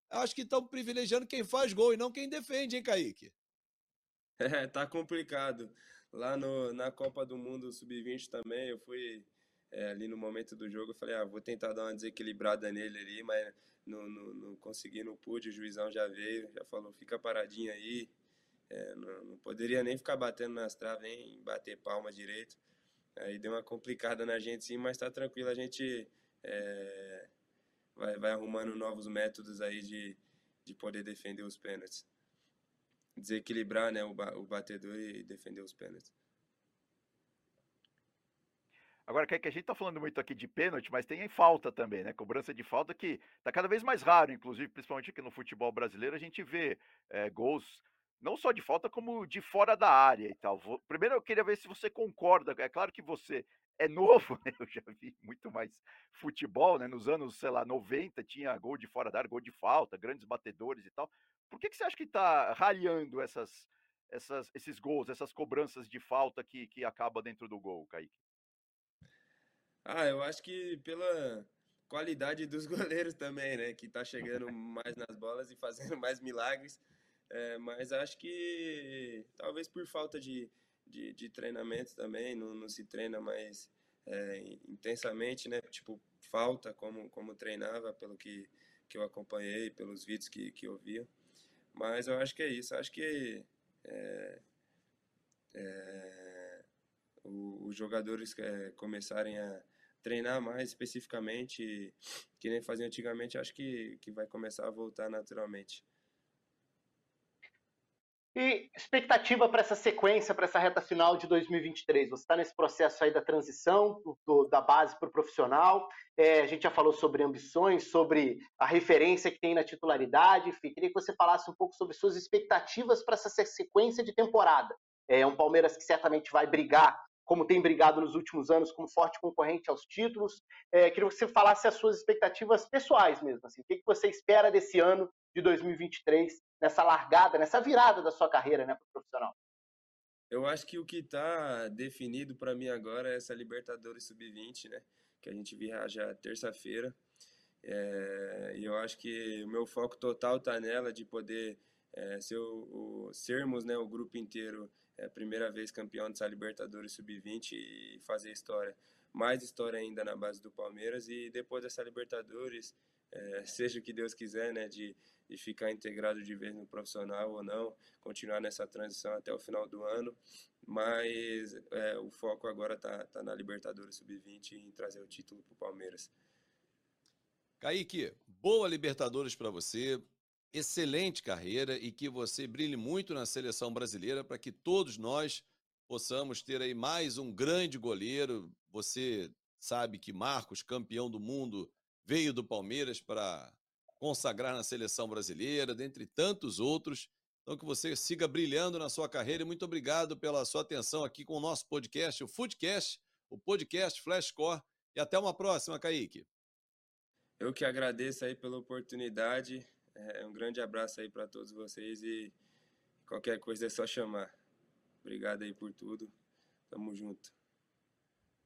A: Acho que estão privilegiando quem faz gol e não quem defende, hein, Kaique?
D: É, tá complicado. Lá no, na Copa do Mundo Sub-20 também, eu fui é, ali no momento do jogo, eu falei, ah, vou tentar dar uma desequilibrada nele ali, mas não, não, não consegui, não pude, o juizão já veio, já falou, fica paradinho aí, é, não, não, poderia nem ficar batendo nas traves, nem bater palma direito, aí deu uma complicada na gente sim, mas tá tranquilo, a gente é, vai, vai arrumando novos métodos aí de, de poder defender os pênaltis. Desequilibrar né, o, o batedor e defender os pênaltis.
C: Agora, que a gente está falando muito aqui de pênalti, mas tem falta também, né? Cobrança de falta que está cada vez mais raro, inclusive, principalmente aqui no futebol brasileiro, a gente vê é, gols não só de falta, como de fora da área e tal. Primeiro eu queria ver se você concorda. É claro que você é novo, né? Eu já vi muito mais futebol, né? Nos anos, sei lá, 90 tinha gol de fora da área, gol de falta, grandes batedores e tal. Por que, que você acha que está ralhando essas, essas, esses gols, essas cobranças de falta que, que acaba dentro do gol, Kaique?
D: Ah, eu acho que pela qualidade dos goleiros também, né? Que tá chegando mais nas bolas e fazendo mais milagres. É, mas acho que talvez por falta de, de, de treinamento também, não, não se treina mais é, intensamente, né? Tipo, falta como, como treinava, pelo que, que eu acompanhei, pelos vídeos que, que eu via. Mas eu acho que é isso. Acho que é, é, os jogadores é, começarem a treinar mais especificamente, que nem fazia antigamente, acho que, que vai começar a voltar naturalmente.
B: E expectativa para essa sequência, para essa reta final de 2023? Você está nesse processo aí da transição do, da base para o profissional. É, a gente já falou sobre ambições, sobre a referência que tem na titularidade. Enfim, queria que você falasse um pouco sobre suas expectativas para essa sequência de temporada. É um Palmeiras que certamente vai brigar como tem brigado nos últimos anos como forte concorrente aos títulos. É, queria que você falasse as suas expectativas pessoais mesmo. Assim, o que, que você espera desse ano de 2023, nessa largada, nessa virada da sua carreira né, profissional?
D: Eu acho que o que está definido para mim agora é essa Libertadores Sub-20, né? Que a gente viaja terça-feira. É, e eu acho que o meu foco total está nela de poder é, ser o, o, sermos né, o grupo inteiro é primeira vez campeão dessa Libertadores Sub-20 e fazer história. Mais história ainda na base do Palmeiras e depois dessa Libertadores, é, seja o que Deus quiser, né, de, de ficar integrado de vez no profissional ou não, continuar nessa transição até o final do ano, mas é, o foco agora está tá na Libertadores Sub-20 e em trazer o título para o Palmeiras.
A: Kaique, boa Libertadores para você, excelente carreira e que você brilhe muito na seleção brasileira para que todos nós possamos ter aí mais um grande goleiro. Você sabe que Marcos, campeão do mundo, veio do Palmeiras para consagrar na seleção brasileira, dentre tantos outros. Então, que você siga brilhando na sua carreira e muito obrigado pela sua atenção aqui com o nosso podcast, o Foodcast, o podcast Flashcore. E até uma próxima, Kaique.
D: Eu que agradeço aí pela oportunidade. É, um grande abraço aí para todos vocês e qualquer coisa é só chamar. Obrigado aí por tudo. Tamo junto.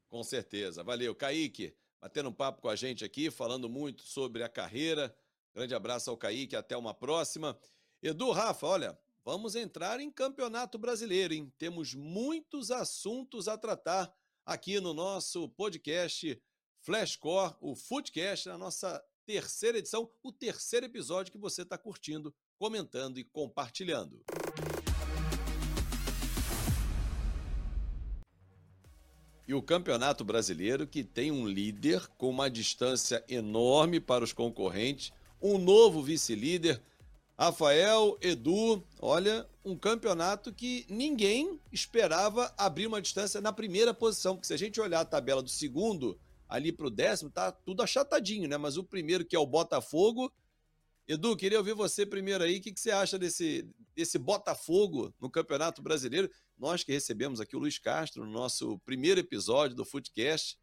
A: Com certeza. Valeu. Kaique, batendo um papo com a gente aqui, falando muito sobre a carreira. Grande abraço ao Kaique, até uma próxima. Edu, Rafa, olha, vamos entrar em Campeonato Brasileiro, hein? Temos muitos assuntos a tratar aqui no nosso podcast Flashcore, o Footcast, na nossa terceira edição, o terceiro episódio que você está curtindo, comentando e compartilhando. E o Campeonato Brasileiro, que tem um líder com uma distância enorme para os concorrentes, um novo vice-líder, Rafael, Edu, olha, um campeonato que ninguém esperava abrir uma distância na primeira posição, porque se a gente olhar a tabela do segundo ali para o décimo, tá tudo achatadinho, né? Mas o primeiro, que é o Botafogo. Edu, queria ouvir você primeiro aí. O que, que você acha desse, desse Botafogo no Campeonato Brasileiro? Nós que recebemos aqui o Luiz Castro no nosso primeiro episódio do Footcast.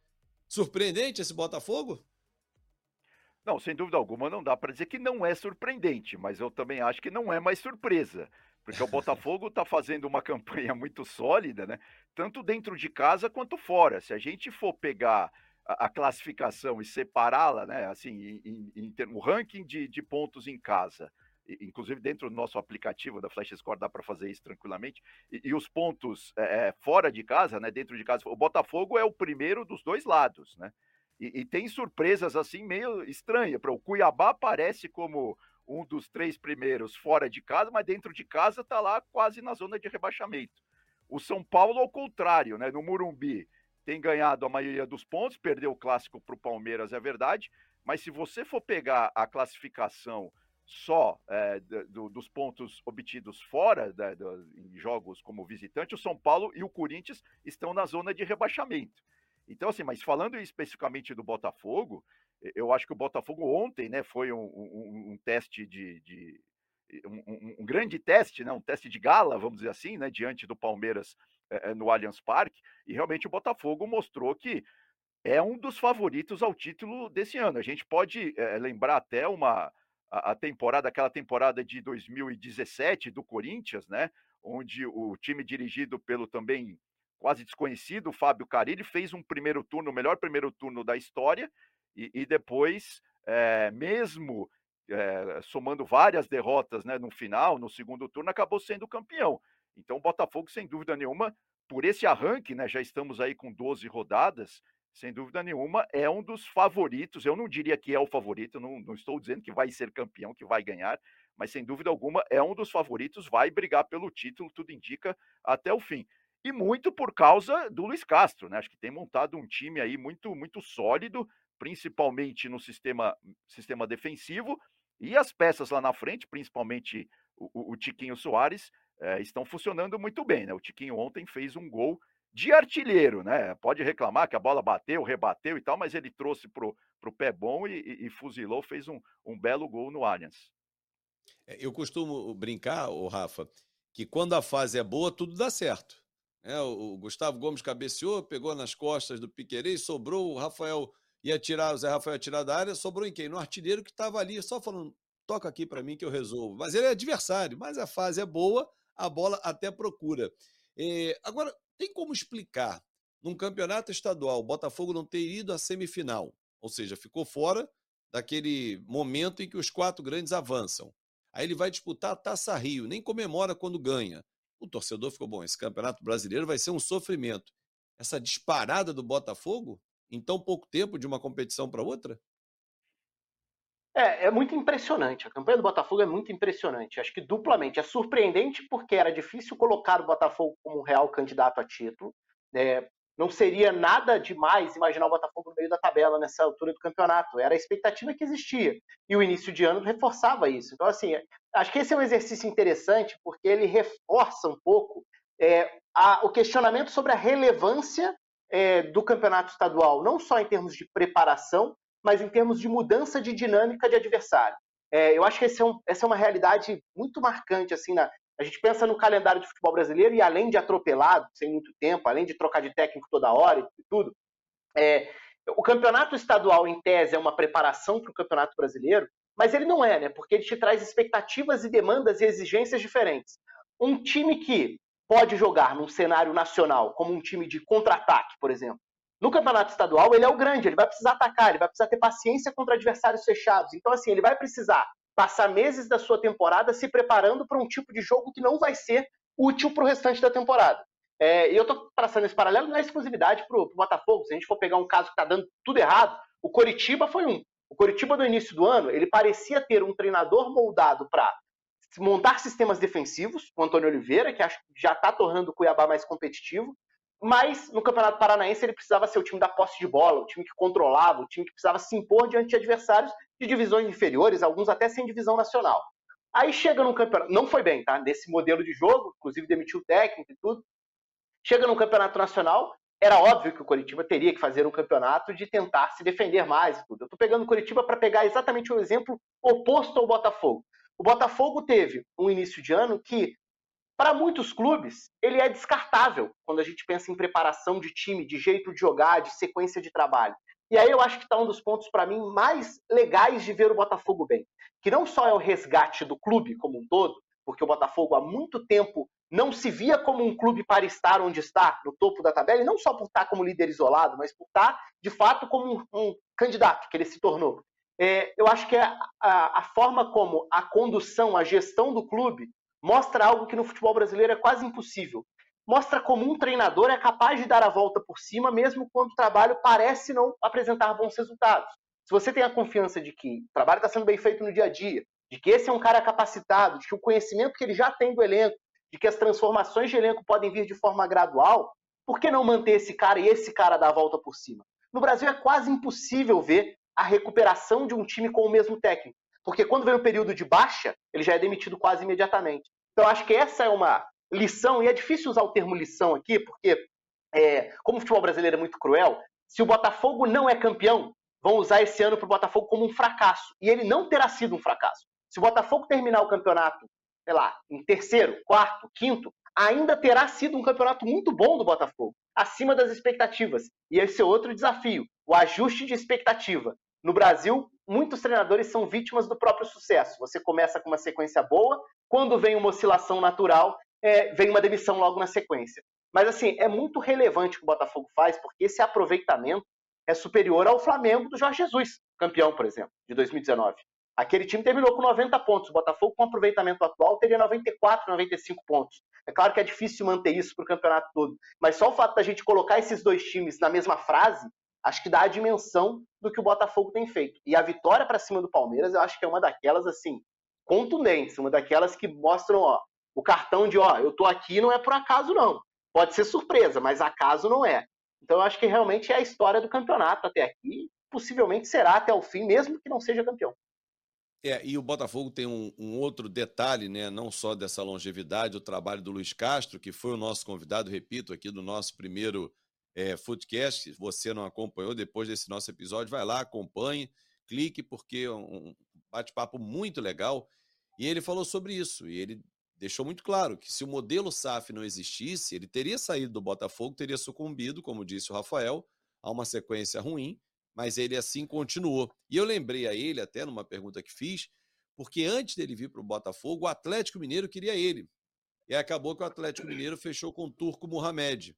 A: Surpreendente esse Botafogo?
C: Não, sem dúvida alguma, não dá para dizer que não é surpreendente, mas eu também acho que não é mais surpresa. Porque o Botafogo está fazendo uma campanha muito sólida, né? Tanto dentro de casa quanto fora. Se a gente for pegar a, classificação e separá-la, né? Assim, em, em, em o ranking de, de pontos em casa, inclusive dentro do nosso aplicativo da Flash Score dá para fazer isso tranquilamente. E, e os pontos é, fora de casa, né? Dentro de casa, o Botafogo é o primeiro dos dois lados, né? E, e tem surpresas assim meio estranhas. Para o Cuiabá aparece como um dos três primeiros fora de casa, mas dentro de casa está lá quase na zona de rebaixamento. O São Paulo, ao contrário, né? No Murumbi tem ganhado a maioria dos pontos, perdeu o clássico para o Palmeiras, é verdade. Mas se você for pegar a classificação só é, do, dos pontos obtidos fora da, do, em jogos como visitante, o São Paulo e o Corinthians estão na zona de rebaixamento. Então, assim, mas falando especificamente do Botafogo, eu acho que o Botafogo ontem, né, foi um, um, um teste de, de um, um, grande teste, né, um teste de gala, vamos dizer assim, né, diante do Palmeiras é, no Allianz Parque, e realmente o Botafogo mostrou que é um dos favoritos ao título desse ano. A gente pode é, lembrar até uma a, a temporada, aquela temporada de 2017 do Corinthians, né, onde o time dirigido pelo também quase desconhecido Fábio Carilli fez um primeiro turno, o melhor primeiro turno da história, e, e depois, é, mesmo é, somando várias derrotas né, no final, no segundo turno, acabou sendo campeão. Então, o Botafogo, sem dúvida nenhuma, por esse arranque, né, já estamos aí com 12 rodadas, sem dúvida nenhuma, é um dos favoritos. Eu não diria que é o favorito, não, não estou dizendo que vai ser campeão, que vai ganhar, mas sem dúvida alguma é um dos favoritos, vai brigar pelo título, tudo indica até o fim. E muito por causa do Luiz Castro, né? Acho que tem montado um time aí muito, muito sólido, principalmente no sistema, sistema defensivo, e as peças lá na frente, principalmente o, o Tiquinho Soares, é, estão funcionando muito bem. Né? O Tiquinho ontem fez um gol de artilheiro, né? Pode reclamar que a bola bateu, rebateu e tal, mas ele trouxe pro, pro pé bom e, e, e fuzilou, fez um, um belo gol no Allianz.
A: É, eu costumo brincar, o Rafa, que quando a fase é boa, tudo dá certo. É, o Gustavo Gomes cabeceou, pegou nas costas do Piquerez, sobrou o Rafael ia tirar, o Zé Rafael ia tirar da área, sobrou em quem? No artilheiro que estava ali, só falando, toca aqui para mim que eu resolvo. Mas ele é adversário, mas a fase é boa, a bola até procura. É, agora, tem como explicar, num campeonato estadual, o Botafogo não ter ido à semifinal, ou seja, ficou fora daquele momento em que os quatro grandes avançam. Aí ele vai disputar a Taça Rio, nem comemora quando ganha. O torcedor ficou bom, esse campeonato brasileiro vai ser um sofrimento. Essa disparada do Botafogo em tão pouco tempo de uma competição para outra?
B: É, é muito impressionante. A campanha do Botafogo é muito impressionante. Acho que duplamente. É surpreendente porque era difícil colocar o Botafogo como um real candidato a título. É, não seria nada demais imaginar o Botafogo no meio da tabela nessa altura do campeonato. Era a expectativa que existia. E o início de ano reforçava isso. Então, assim, acho que esse é um exercício interessante porque ele reforça um pouco é, a, o questionamento sobre a relevância é, do campeonato estadual, não só em termos de preparação, mas em termos de mudança de dinâmica de adversário. É, eu acho que é um, essa é uma realidade muito marcante. assim na, A gente pensa no calendário de futebol brasileiro e além de atropelado, sem muito tempo, além de trocar de técnico toda hora e tudo, é, o campeonato estadual, em tese, é uma preparação para o campeonato brasileiro, mas ele não é, né? Porque ele te traz expectativas e demandas e exigências diferentes. Um time que pode jogar num cenário nacional como um time de contra-ataque, por exemplo. No campeonato estadual, ele é o grande, ele vai precisar atacar, ele vai precisar ter paciência contra adversários fechados. Então, assim, ele vai precisar passar meses da sua temporada se preparando para um tipo de jogo que não vai ser útil para o restante da temporada. É, e eu estou traçando esse paralelo na exclusividade para o Botafogo. Se a gente for pegar um caso que está dando tudo errado, o Coritiba foi um. O Coritiba, no início do ano, ele parecia ter um treinador moldado para montar sistemas defensivos, o Antônio Oliveira, que acho que já está tornando o Cuiabá mais competitivo, mas no Campeonato Paranaense ele precisava ser o time da posse de bola, o time que controlava, o time que precisava se impor diante de adversários de divisões inferiores, alguns até sem divisão nacional. Aí chega no campeonato, não foi bem, tá? Nesse modelo de jogo, inclusive demitiu o técnico e tudo. Chega no campeonato nacional, era óbvio que o Coritiba teria que fazer um campeonato de tentar se defender mais e tudo. Eu estou pegando o Coritiba para pegar exatamente o exemplo oposto ao Botafogo. O Botafogo teve um início de ano que, para muitos clubes, ele é descartável quando a gente pensa em preparação de time, de jeito de jogar, de sequência de trabalho. E aí eu acho que está um dos pontos, para mim, mais legais de ver o Botafogo bem. Que não só é o resgate do clube como um todo, porque o Botafogo há muito tempo não se via como um clube para estar onde está, no topo da tabela, e não só por estar como líder isolado, mas por estar, de fato, como um, um candidato que ele se tornou. É, eu acho que a, a, a forma como a condução, a gestão do clube mostra algo que no futebol brasileiro é quase impossível. Mostra como um treinador é capaz de dar a volta por cima, mesmo quando o trabalho parece não apresentar bons resultados. Se você tem a confiança de que o trabalho está sendo bem feito no dia a dia, de que esse é um cara capacitado, de que o conhecimento que ele já tem do elenco, de que as transformações de elenco podem vir de forma gradual, por que não manter esse cara e esse cara dar a volta por cima? No Brasil é quase impossível ver a recuperação de um time com o mesmo técnico. Porque quando vem um período de baixa, ele já é demitido quase imediatamente. Então, acho que essa é uma lição, e é difícil usar o termo lição aqui, porque, é, como o futebol brasileiro é muito cruel, se o Botafogo não é campeão, vão usar esse ano para o Botafogo como um fracasso. E ele não terá sido um fracasso. Se o Botafogo terminar o campeonato, sei lá, em terceiro, quarto, quinto, ainda terá sido um campeonato muito bom do Botafogo, acima das expectativas. E esse é outro desafio, o ajuste de expectativa. No Brasil, muitos treinadores são vítimas do próprio sucesso. Você começa com uma sequência boa, quando vem uma oscilação natural, é, vem uma demissão logo na sequência. Mas assim, é muito relevante o que o Botafogo faz, porque esse aproveitamento é superior ao Flamengo do Jorge Jesus, campeão, por exemplo, de 2019. Aquele time terminou com 90 pontos. O Botafogo, com aproveitamento atual, teria 94, 95 pontos. É claro que é difícil manter isso para o campeonato todo, mas só o fato da gente colocar esses dois times na mesma frase acho que dá a dimensão do que o Botafogo tem feito. E a vitória para cima do Palmeiras, eu acho que é uma daquelas, assim, contundentes, uma daquelas que mostram, ó, o cartão de, ó, eu tô aqui não é por acaso, não. Pode ser surpresa, mas acaso não é. Então eu acho que realmente é a história do campeonato até aqui, possivelmente será até o fim, mesmo que não seja campeão.
A: É, e o Botafogo tem um, um, outro detalhe, né? Não só dessa longevidade, o trabalho do Luiz Castro, que foi o nosso convidado, repito, aqui do nosso primeiro é. Se você não acompanhou depois desse nosso episódio, vai lá, acompanhe, clique, porque é um bate-papo muito legal. E ele falou sobre isso. E ele deixou muito claro que se o modelo SAF não existisse, ele teria saído do Botafogo, teria sucumbido, como disse o Rafael, a uma sequência ruim, mas ele assim continuou. E eu lembrei a ele, até numa pergunta que fiz, porque antes dele vir para o Botafogo, o Atlético Mineiro queria ele. E acabou que o Atlético Mineiro fechou com o Turco Mohamed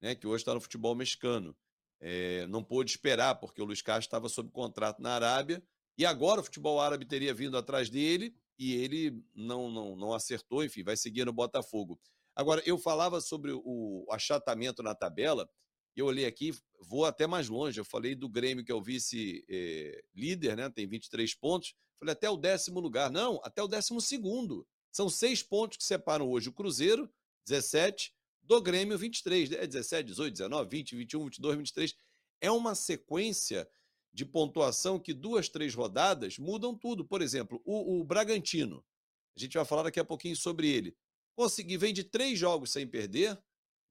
A: né, que hoje está no futebol mexicano. É, não pôde esperar, porque o Luiz Castro estava sob contrato na Arábia, e agora o futebol árabe teria vindo atrás dele, e ele não, não, não acertou, enfim, vai seguir no Botafogo. Agora, eu falava sobre o achatamento na tabela, eu olhei aqui, vou até mais longe, eu falei do Grêmio, que é o vice-líder, né, tem 23 pontos, falei até o décimo lugar. Não, até o décimo segundo. São seis pontos que separam hoje o Cruzeiro, 17, do Grêmio 23, é 17, 18, 19, 20, 21, 22, 23. É uma sequência de pontuação que duas, três rodadas mudam tudo. Por exemplo, o, o Bragantino, a gente vai falar daqui a pouquinho sobre ele. Consegui, vem de três jogos sem perder,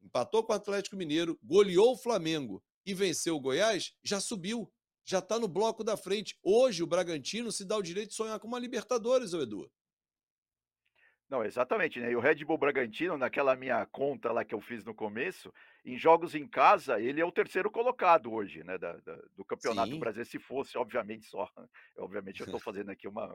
A: empatou com o Atlético Mineiro, goleou o Flamengo e venceu o Goiás, já subiu, já está no bloco da frente. Hoje o Bragantino se dá o direito de sonhar com uma Libertadores, o Edu.
C: Não, exatamente, né? E o Red Bull Bragantino, naquela minha conta lá que eu fiz no começo, em jogos em casa, ele é o terceiro colocado hoje, né? Da, da, do Campeonato Sim. Brasileiro, se fosse, obviamente, só. Obviamente, eu estou fazendo aqui uma,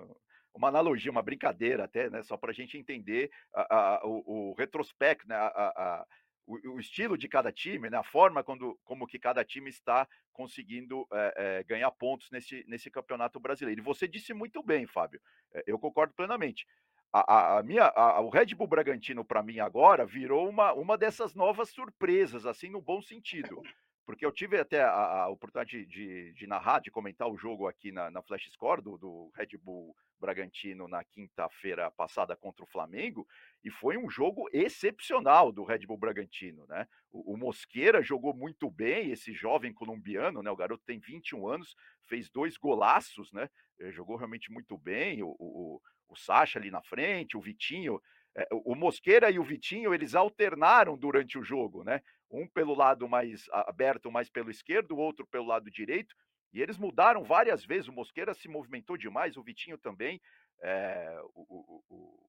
C: uma analogia, uma brincadeira até, né? Só para a gente entender a, a, o, o, retrospecto, né? A, o, o, estilo de cada time, né? A forma quando, como que cada time está conseguindo é, é, ganhar pontos nesse, nesse campeonato brasileiro. E você disse muito bem, Fábio. É, eu concordo plenamente a, a, minha, a, o Red Bull Bragantino, para mim, agora, virou uma, uma dessas novas surpresas, assim, no bom sentido. Porque eu tive até a, a oportunidade de, de, de, narrar, de comentar o jogo aqui na, na Flash Score do, do Red Bull Bragantino na quinta-feira passada contra o Flamengo, e foi um jogo excepcional do Red Bull Bragantino, né? O, o, Mosqueira jogou muito bem, esse jovem colombiano, né? O garoto tem 21 anos, fez dois golaços, né? Ele jogou realmente muito bem. O, o, o Sacha ali na frente, o Vitinho. É, o Mosqueira e o Vitinho, eles alternaram durante o jogo, né? Um pelo lado mais aberto, mais pelo esquerdo, o outro pelo lado direito. E eles mudaram várias vezes. O Mosqueira se movimentou demais, o Vitinho também. É, o, o, o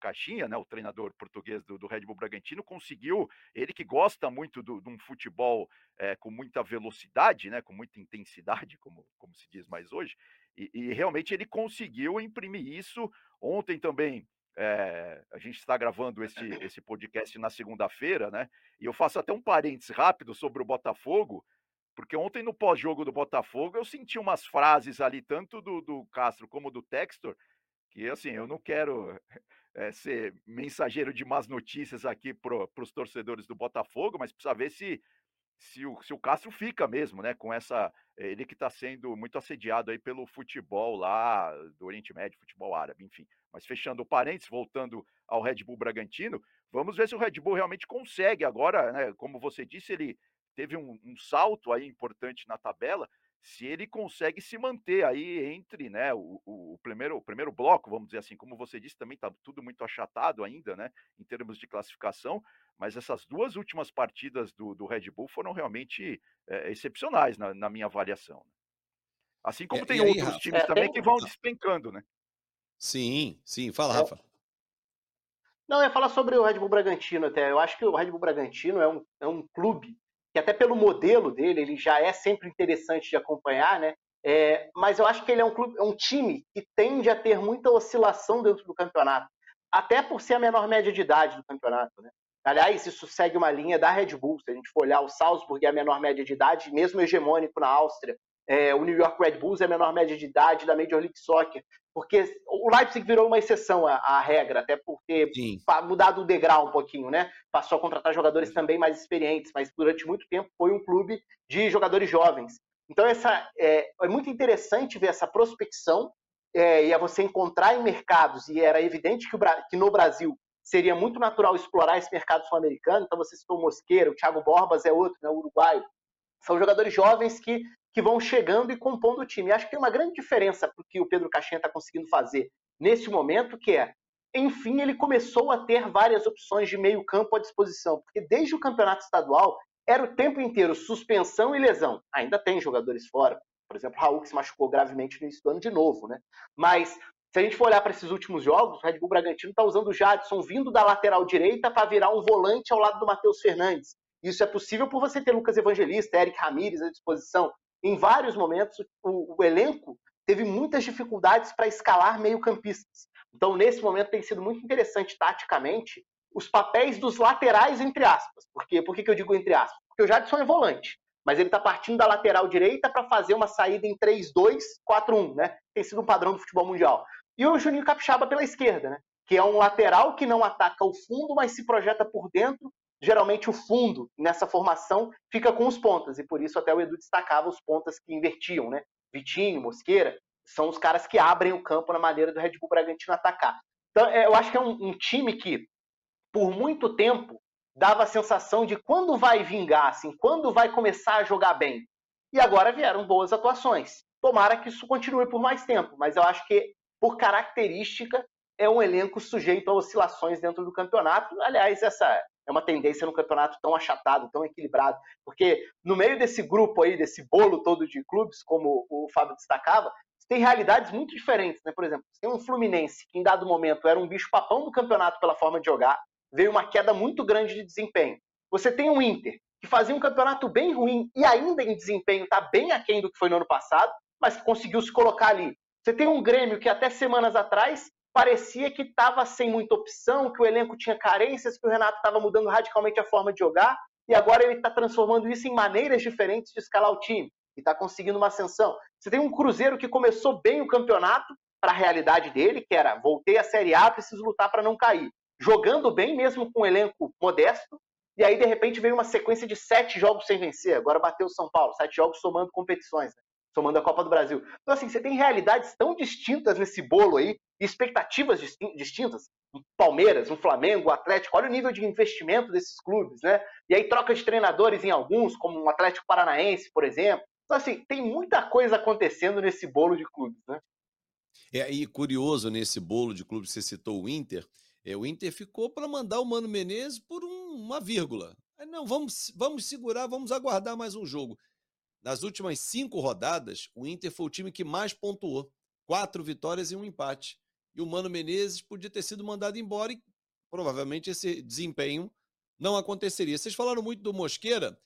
C: Caixinha, né, o treinador português do, do, Red Bull Bragantino, conseguiu, ele que gosta muito de um futebol é, com muita velocidade, né, com muita intensidade, como, como se diz mais hoje, e, e realmente ele conseguiu imprimir isso. Ontem também, é, a gente está gravando esse, esse podcast na segunda-feira, né, e eu faço até um parênteses rápido sobre o Botafogo, porque ontem no pós-jogo do Botafogo eu senti umas frases ali, tanto do, do Castro como do Textor, que assim, eu não quero é, ser mensageiro de más notícias aqui para os torcedores do Botafogo, mas precisa ver se, se, o, se o Castro fica mesmo, né? Com essa. Ele que está sendo muito assediado aí pelo futebol lá do Oriente Médio, futebol árabe, enfim. Mas fechando o parênteses, voltando ao Red Bull Bragantino, vamos ver se o Red Bull realmente consegue agora, né? Como você disse, ele teve um, um salto aí importante na tabela, se ele consegue se manter aí entre né, o, o, primeiro, o primeiro bloco, vamos dizer assim, como você disse, também está tudo muito achatado ainda, né, em termos de classificação, mas essas duas últimas partidas do, do Red Bull foram realmente é, excepcionais na, na, minha avaliação. Né. Assim como é, tem aí, outros Rafa? times é, também tem... que vão despencando, né?
A: Sim, sim, fala, é. Rafa.
B: Não, eu ia falar sobre o Red Bull Bragantino até. Eu acho que o Red Bull Bragantino é um, é um clube que até pelo modelo dele, ele já é sempre interessante de acompanhar, né? É, mas eu acho que ele é um, clube, é um time que tende a ter muita oscilação dentro do campeonato, até por ser a menor média de idade do campeonato, né? Aliás, isso segue uma linha da Red Bull. Se a gente for olhar o Salzburg é a menor média de idade, mesmo hegemônico na Áustria. É, o New York Red Bulls é a menor média de idade da Major League Soccer porque o Leipzig virou uma exceção à, à regra, até por ter Sim. mudado o degrau um pouquinho, né? Passou a contratar jogadores também mais experientes, mas durante muito tempo foi um clube de jogadores jovens. Então essa é, é muito interessante ver essa prospecção é, e a você encontrar em mercados e era evidente que, o, que no Brasil seria muito natural explorar esse mercado sul-americano. Então você citou o Mosqueira, o Thiago Borbas é outro, né, o uruguaio. São jogadores jovens que que vão chegando e compondo o time. Acho que tem uma grande diferença para o que o Pedro Caixinha está conseguindo fazer nesse momento, que é, enfim, ele começou a ter várias opções de meio campo à disposição, porque desde o campeonato estadual era o tempo inteiro suspensão e lesão. Ainda tem jogadores fora, por exemplo, Raul que se machucou gravemente no início do ano de novo, né? Mas se a gente for olhar para esses últimos jogos, o Red Bull Bragantino está usando o Jadson vindo da lateral direita para virar um volante ao lado do Matheus Fernandes. Isso é possível por você ter Lucas Evangelista, Eric Ramírez à disposição. Em vários momentos, o, o elenco teve muitas dificuldades para escalar meio-campistas. Então, nesse momento, tem sido muito interessante taticamente os papéis dos laterais, entre aspas. Por, quê? Por que, que eu digo entre aspas? Porque o Jadson é volante, mas ele está partindo da lateral direita para fazer uma saída em 3-2-4-1, né? Tem sido um padrão do futebol mundial. E o Juninho Capixaba pela esquerda, né? Que é um lateral que não ataca o fundo, mas se projeta por dentro geralmente o fundo nessa formação fica com os pontas, e por isso até o Edu destacava os pontas que invertiam, né? Vitinho, Mosqueira, são os caras que abrem o campo na maneira do Red Bull Bragantino atacar. Então, é, eu acho que é um, um time que, por muito tempo, dava a sensação de quando vai vingar, assim, quando vai começar a jogar bem. E agora vieram boas atuações. Tomara que isso continue por mais tempo, mas eu acho que, por característica, é um elenco sujeito a oscilações dentro do campeonato. Aliás, essa é uma tendência no campeonato tão achatado, tão equilibrado, porque no meio desse grupo aí, desse bolo todo de clubes, como o Fábio destacava, tem realidades muito diferentes, né? Por exemplo, tem um Fluminense que em dado momento era um bicho-papão do campeonato pela forma de jogar, veio uma queda muito grande de desempenho. Você tem um Inter que fazia um campeonato bem ruim e ainda em desempenho está bem aquém do que foi no ano passado, mas conseguiu se colocar ali. Você tem um Grêmio que até semanas atrás parecia que estava sem muita opção, que o elenco tinha carências, que o Renato estava mudando radicalmente a forma de jogar, e agora ele está transformando isso em maneiras diferentes de escalar o time, e está conseguindo uma ascensão. Você tem um Cruzeiro que começou bem o campeonato, para a realidade dele, que era voltei à Série A, preciso lutar para não cair. Jogando bem, mesmo com um elenco modesto, e aí de repente veio uma sequência de sete jogos sem vencer, agora bateu o São Paulo, sete jogos somando competições. Né? Somando a Copa do Brasil. Então, assim, você tem realidades tão distintas nesse bolo aí, expectativas distintas. Palmeiras, um Flamengo, um Atlético, olha o nível de investimento desses clubes, né? E aí troca de treinadores em alguns, como o um Atlético Paranaense, por exemplo. Então, assim, tem muita coisa acontecendo nesse bolo de clubes, né?
A: É, e curioso nesse bolo de clubes, você citou o Inter, é, o Inter ficou para mandar o Mano Menezes por um, uma vírgula. Não, vamos, vamos segurar, vamos aguardar mais um jogo. Nas últimas cinco rodadas, o Inter foi o time que mais pontuou. Quatro vitórias e um empate. e o Mano Menezes podia ter sido mandado embora e provavelmente esse desempenho não aconteceria. Vocês falaram muito do Mosqueira,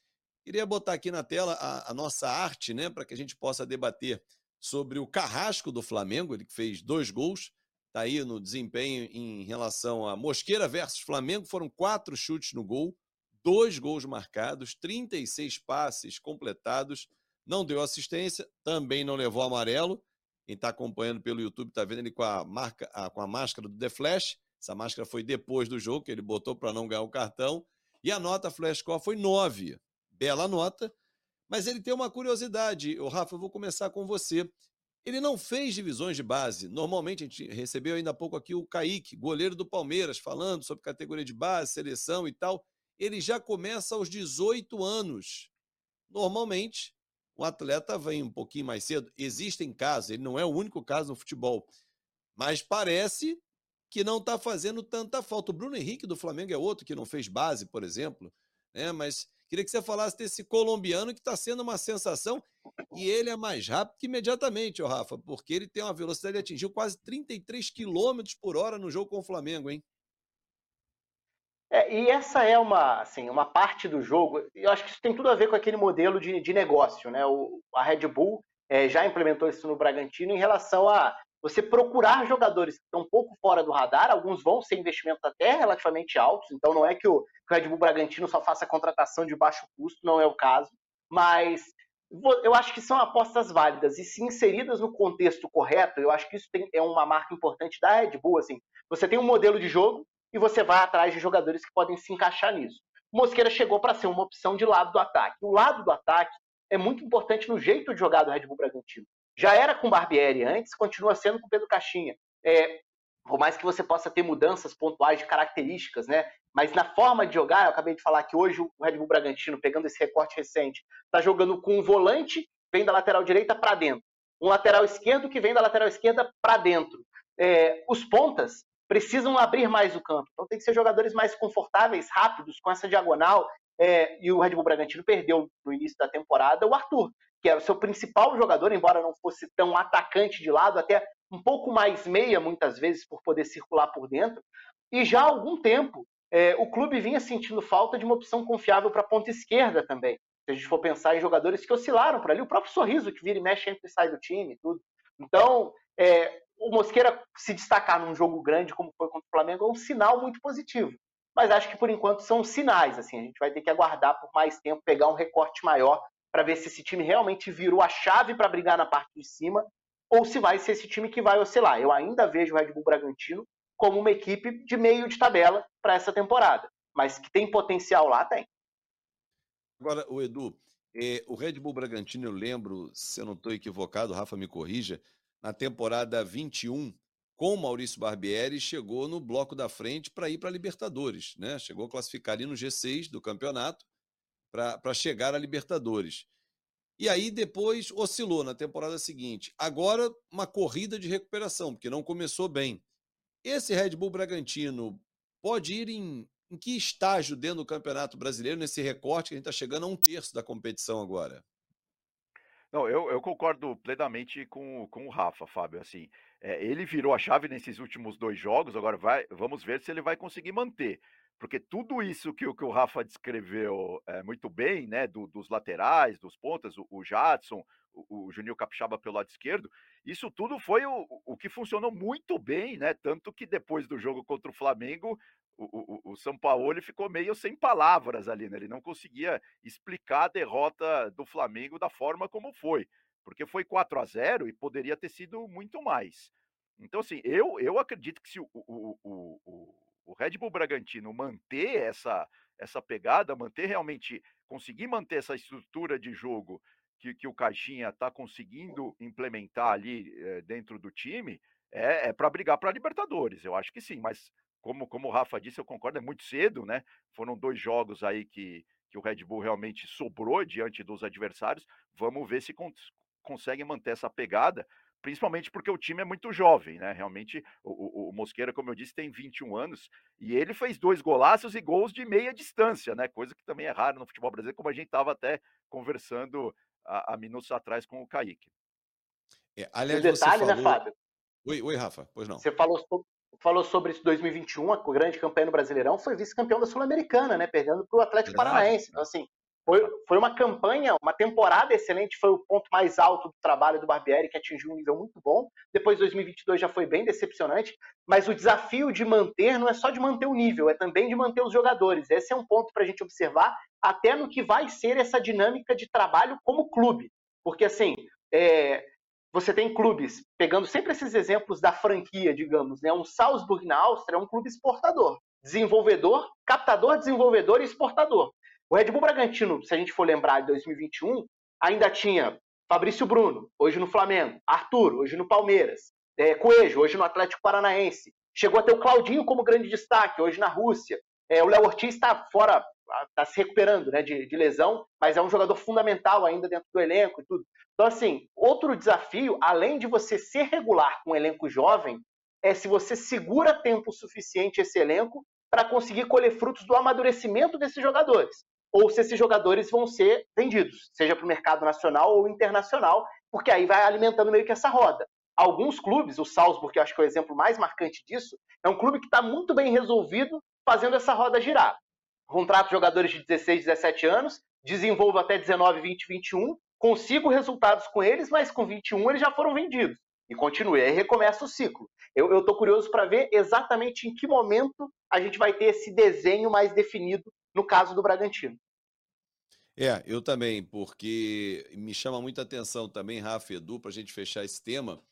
A: queria botar aqui na tela a, a nossa arte, né, para que a gente possa debater sobre o carrasco do Flamengo, ele fez dois gols, está aí no desempenho em relação a Mosqueira versus Flamengo, foram quatro chutes no gol, dois gols marcados, 36 passes completados, não deu assistência, também não levou amarelo. Quem está acompanhando pelo YouTube está vendo ele com a, marca, com a máscara do The Flash. Essa máscara foi depois do jogo, que ele botou para não ganhar o cartão. E a nota Flash Score foi 9. Bela nota. Mas ele tem uma curiosidade. O Rafa, eu vou começar com você. Ele não fez divisões de base. Normalmente, a gente recebeu ainda há pouco aqui o Kaique, goleiro do Palmeiras, falando sobre categoria de base, seleção e tal. Ele já começa aos 18 anos. Normalmente, o atleta vem um pouquinho mais cedo. Existem casos, ele não é o único caso no futebol, mas parece que não está fazendo tanta falta. O Bruno Henrique do Flamengo é outro que não fez base, por exemplo, né? Mas queria que você falasse desse colombiano que está sendo uma sensação e ele é mais rápido que imediatamente, ó, Rafa, porque ele tem uma velocidade, atingiu quase 33 km por hora no jogo com o Flamengo, hein?
B: É, e essa é uma, assim, uma parte do jogo, eu acho que isso tem tudo a ver com aquele modelo de, de negócio. Né? O, a Red Bull é, já implementou isso no Bragantino em relação a você procurar jogadores que estão um pouco fora do radar, alguns vão ser investimentos até relativamente altos, então não é que o, que o Red Bull Bragantino só faça contratação de baixo custo, não é o caso, mas eu acho que são apostas válidas e se inseridas no contexto correto, eu acho que isso tem, é uma marca importante da Red Bull. Assim, você tem um modelo de jogo, e você vai atrás de jogadores que podem se encaixar nisso. O Mosqueira chegou para ser uma opção de lado do ataque. O lado do ataque é muito importante no jeito de jogar do Red Bull Bragantino. Já era com Barbieri antes, continua sendo com Pedro Caixinha. É, por mais que você possa ter mudanças pontuais de características, né? Mas na forma de jogar, eu acabei de falar que hoje o Red Bull Bragantino, pegando esse recorte recente, está jogando com um volante, vem da lateral direita para dentro. Um lateral esquerdo que vem da lateral esquerda para dentro. É, os pontas precisam abrir mais o campo. Então tem que ser jogadores mais confortáveis, rápidos, com essa diagonal. É, e o Red Bull Bragantino perdeu no início da temporada o Arthur, que era o seu principal jogador, embora não fosse tão atacante de lado, até um pouco mais meia, muitas vezes, por poder circular por dentro. E já há algum tempo, é, o clube vinha sentindo falta de uma opção confiável para a ponta esquerda também. Se a gente for pensar em jogadores que oscilaram por ali, o próprio Sorriso, que vira e mexe entre e sai do time tudo. Então, é, o Mosqueira se destacar num jogo grande como foi contra o Flamengo é um sinal muito positivo. Mas acho que por enquanto são sinais, assim, a gente vai ter que aguardar por mais tempo, pegar um recorte maior para ver se esse time realmente virou a chave para brigar na parte de cima ou se vai ser esse time que vai oscilar. Eu ainda vejo o Red Bull Bragantino como uma equipe de meio de tabela para essa temporada, mas que tem potencial lá, tem.
A: Agora, o Edu, eh, o Red Bull Bragantino, eu lembro, se eu não estou equivocado, Rafa me corrija, na temporada 21 com Maurício Barbieri, chegou no bloco da frente para ir para a Libertadores, né? Chegou a classificar ali no G6 do campeonato para chegar à Libertadores. E aí depois oscilou na temporada seguinte. Agora uma corrida de recuperação, porque não começou bem. Esse Red Bull Bragantino pode ir em, em que estágio dentro do Campeonato Brasileiro, nesse recorte que a gente está chegando a um terço da competição agora?
C: Não, eu, eu concordo plenamente com, com o Rafa, Fábio. Assim, é, ele virou a chave nesses últimos dois jogos. Agora vai, vamos ver se ele vai conseguir manter. Porque tudo isso que, que o Rafa descreveu é, muito bem, né? Do, dos laterais, dos pontas, o, o Jadson, o, o Juninho Capixaba pelo lado esquerdo, isso tudo foi o, o que funcionou muito bem, né? Tanto que depois do jogo contra o Flamengo, o, o, o São Paulo ficou meio sem palavras ali, né? Ele não conseguia explicar a derrota do Flamengo da forma como foi, porque foi 4 a 0 e poderia ter sido muito mais. Então, assim, eu, eu acredito que se o, o, o, o Red Bull Bragantino manter essa, essa pegada, manter realmente, conseguir manter essa estrutura de jogo que, que o Caixinha está conseguindo implementar ali é, dentro do time, é, é para brigar para Libertadores. Eu acho que sim, mas como, como o Rafa disse, eu concordo, é muito cedo, né? Foram dois jogos aí que, que o Red Bull realmente sobrou diante dos adversários. Vamos ver se con consegue manter essa pegada, principalmente porque o time é muito jovem, né? Realmente, o, o, o, Mosqueira, como eu disse, tem 21 anos e ele fez dois golaços e gols de meia distância, né? Coisa que também é raro no futebol brasileiro, como a gente estava até conversando há, há, minutos atrás com o Kaique.
B: É, aliás, o detalhe, né, falou... né, Fábio?
A: Oi, oi, Rafa, pois não.
B: Você falou, falou sobre isso 2021, a grande campanha no Brasileirão, foi vice-campeão da Sul-Americana, né? Perdendo para o Atlético. Paranaense. Então, assim, foi, foi uma campanha, uma temporada excelente, foi o ponto mais alto do trabalho do Barbieri, que atingiu um nível muito bom. Depois, 2022 já foi bem decepcionante, mas o desafio de manter não é só de manter o nível, é também de manter os jogadores. Esse é um ponto para a gente observar, até no que vai ser essa dinâmica de trabalho como clube. Porque, assim, é, você tem clubes, pegando sempre esses exemplos da franquia, digamos, né? Um Salzburg na Áustria é um clube exportador, desenvolvedor, captador, desenvolvedor e exportador. O Red Bull Bragantino, se a gente for lembrar de 2021, ainda tinha Fabrício Bruno, hoje no Flamengo, Arthur, hoje no Palmeiras, é, Coelho, hoje no Atlético Paranaense. Chegou a ter o Claudinho como grande destaque, hoje na Rússia. É, o Léo Ortiz está fora, está se recuperando né, de, de, lesão, mas é um jogador fundamental ainda dentro do elenco e tudo. Então, assim, outro desafio, além de você ser regular com um elenco jovem, é se você segura tempo suficiente esse elenco para conseguir colher frutos do amadurecimento desses jogadores ou se esses jogadores vão ser vendidos, seja para o mercado nacional ou internacional, porque aí vai alimentando meio que essa roda. Alguns clubes, o Salzburg, que eu acho que é o exemplo mais marcante disso, é um clube que está muito bem resolvido fazendo essa roda girar. Contrato jogadores de 16, 17 anos, desenvolvo até 19, 20, 21, consigo resultados com eles, mas com 21 eles já foram vendidos. E continue, aí recomeça o ciclo. Eu estou curioso para ver exatamente em que momento a gente vai ter esse desenho mais definido no caso do Bragantino.
A: É, eu também, porque me chama muita atenção também, Rafa Edu, para a gente fechar esse tema,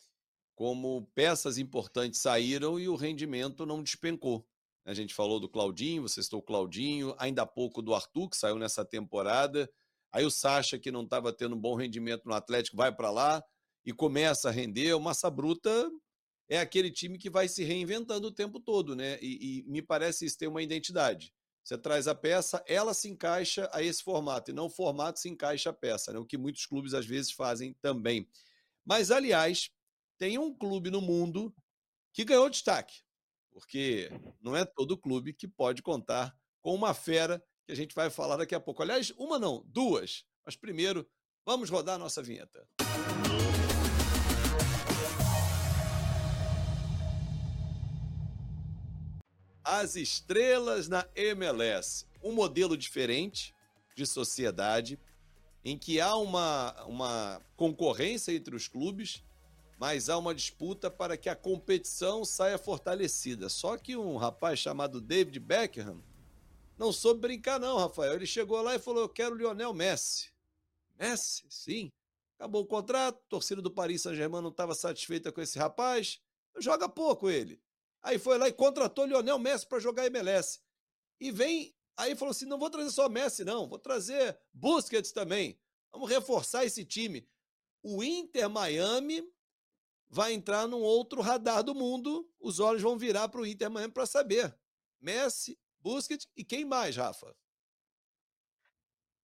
A: como peças importantes saíram e o rendimento não despencou. A gente falou do Claudinho, você estou o Claudinho, ainda há pouco do Arthur, que saiu nessa temporada. Aí o Sacha, que não estava tendo um bom rendimento no Atlético, vai para lá e começa a render. O Massa Bruta é aquele time que vai se reinventando o tempo todo, né? E, e me parece isso ter uma identidade. Você traz a peça, ela se encaixa a esse formato, e não o formato se encaixa a peça, né? o que muitos clubes às vezes fazem também. Mas, aliás, tem um clube no mundo que ganhou destaque, porque não é todo clube que pode contar com uma fera que a gente vai falar daqui a pouco. Aliás, uma não, duas. Mas primeiro, vamos rodar a nossa vinheta. As estrelas na MLS. Um modelo diferente de sociedade em que há uma, uma concorrência entre os clubes, mas há uma disputa para que a competição saia fortalecida. Só que um rapaz chamado David Beckham não soube brincar, não, Rafael. Ele chegou lá e falou: Eu quero Lionel Messi. Messi? Sim. Acabou o contrato, a torcida do Paris Saint-Germain não estava satisfeita com esse rapaz. Joga pouco ele. Aí foi lá e contratou Lionel Messi para jogar MLS. E vem, aí falou assim: não vou trazer só Messi, não, vou trazer Busquets também. Vamos reforçar esse time. O Inter Miami vai entrar num outro radar do mundo. Os olhos vão virar para o Inter Miami para saber. Messi, Busquets e quem mais, Rafa?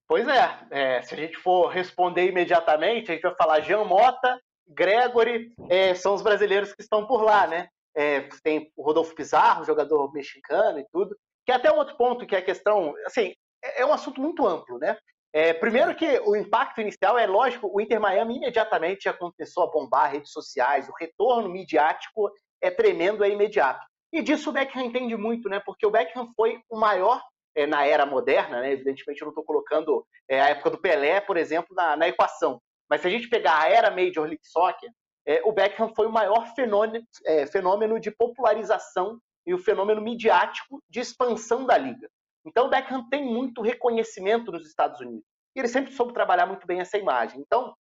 B: Pois é, é, se a gente for responder imediatamente, a gente vai falar Jean Mota, Gregory, é, são os brasileiros que estão por lá, né? É, tem o Rodolfo Pizarro, jogador mexicano e tudo, que é até um outro ponto que é a questão, assim, é, é um assunto muito amplo, né? É, primeiro que o impacto inicial é lógico, o Inter Miami imediatamente já começou a bombar redes sociais, o retorno midiático é tremendo, é imediato. E disso o Beckham entende muito, né? Porque o Beckham foi o maior é, na era moderna, né? Evidentemente eu não estou colocando é, a época do Pelé, por exemplo, na, na, equação. Mas se a gente pegar a era Major League Soccer, é, o Beckham foi o maior fenômeno, é, fenômeno de popularização e o fenômeno midiático de expansão da liga. Então o Beckham tem muito reconhecimento nos Estados Unidos. E ele sempre soube trabalhar muito bem essa imagem. Então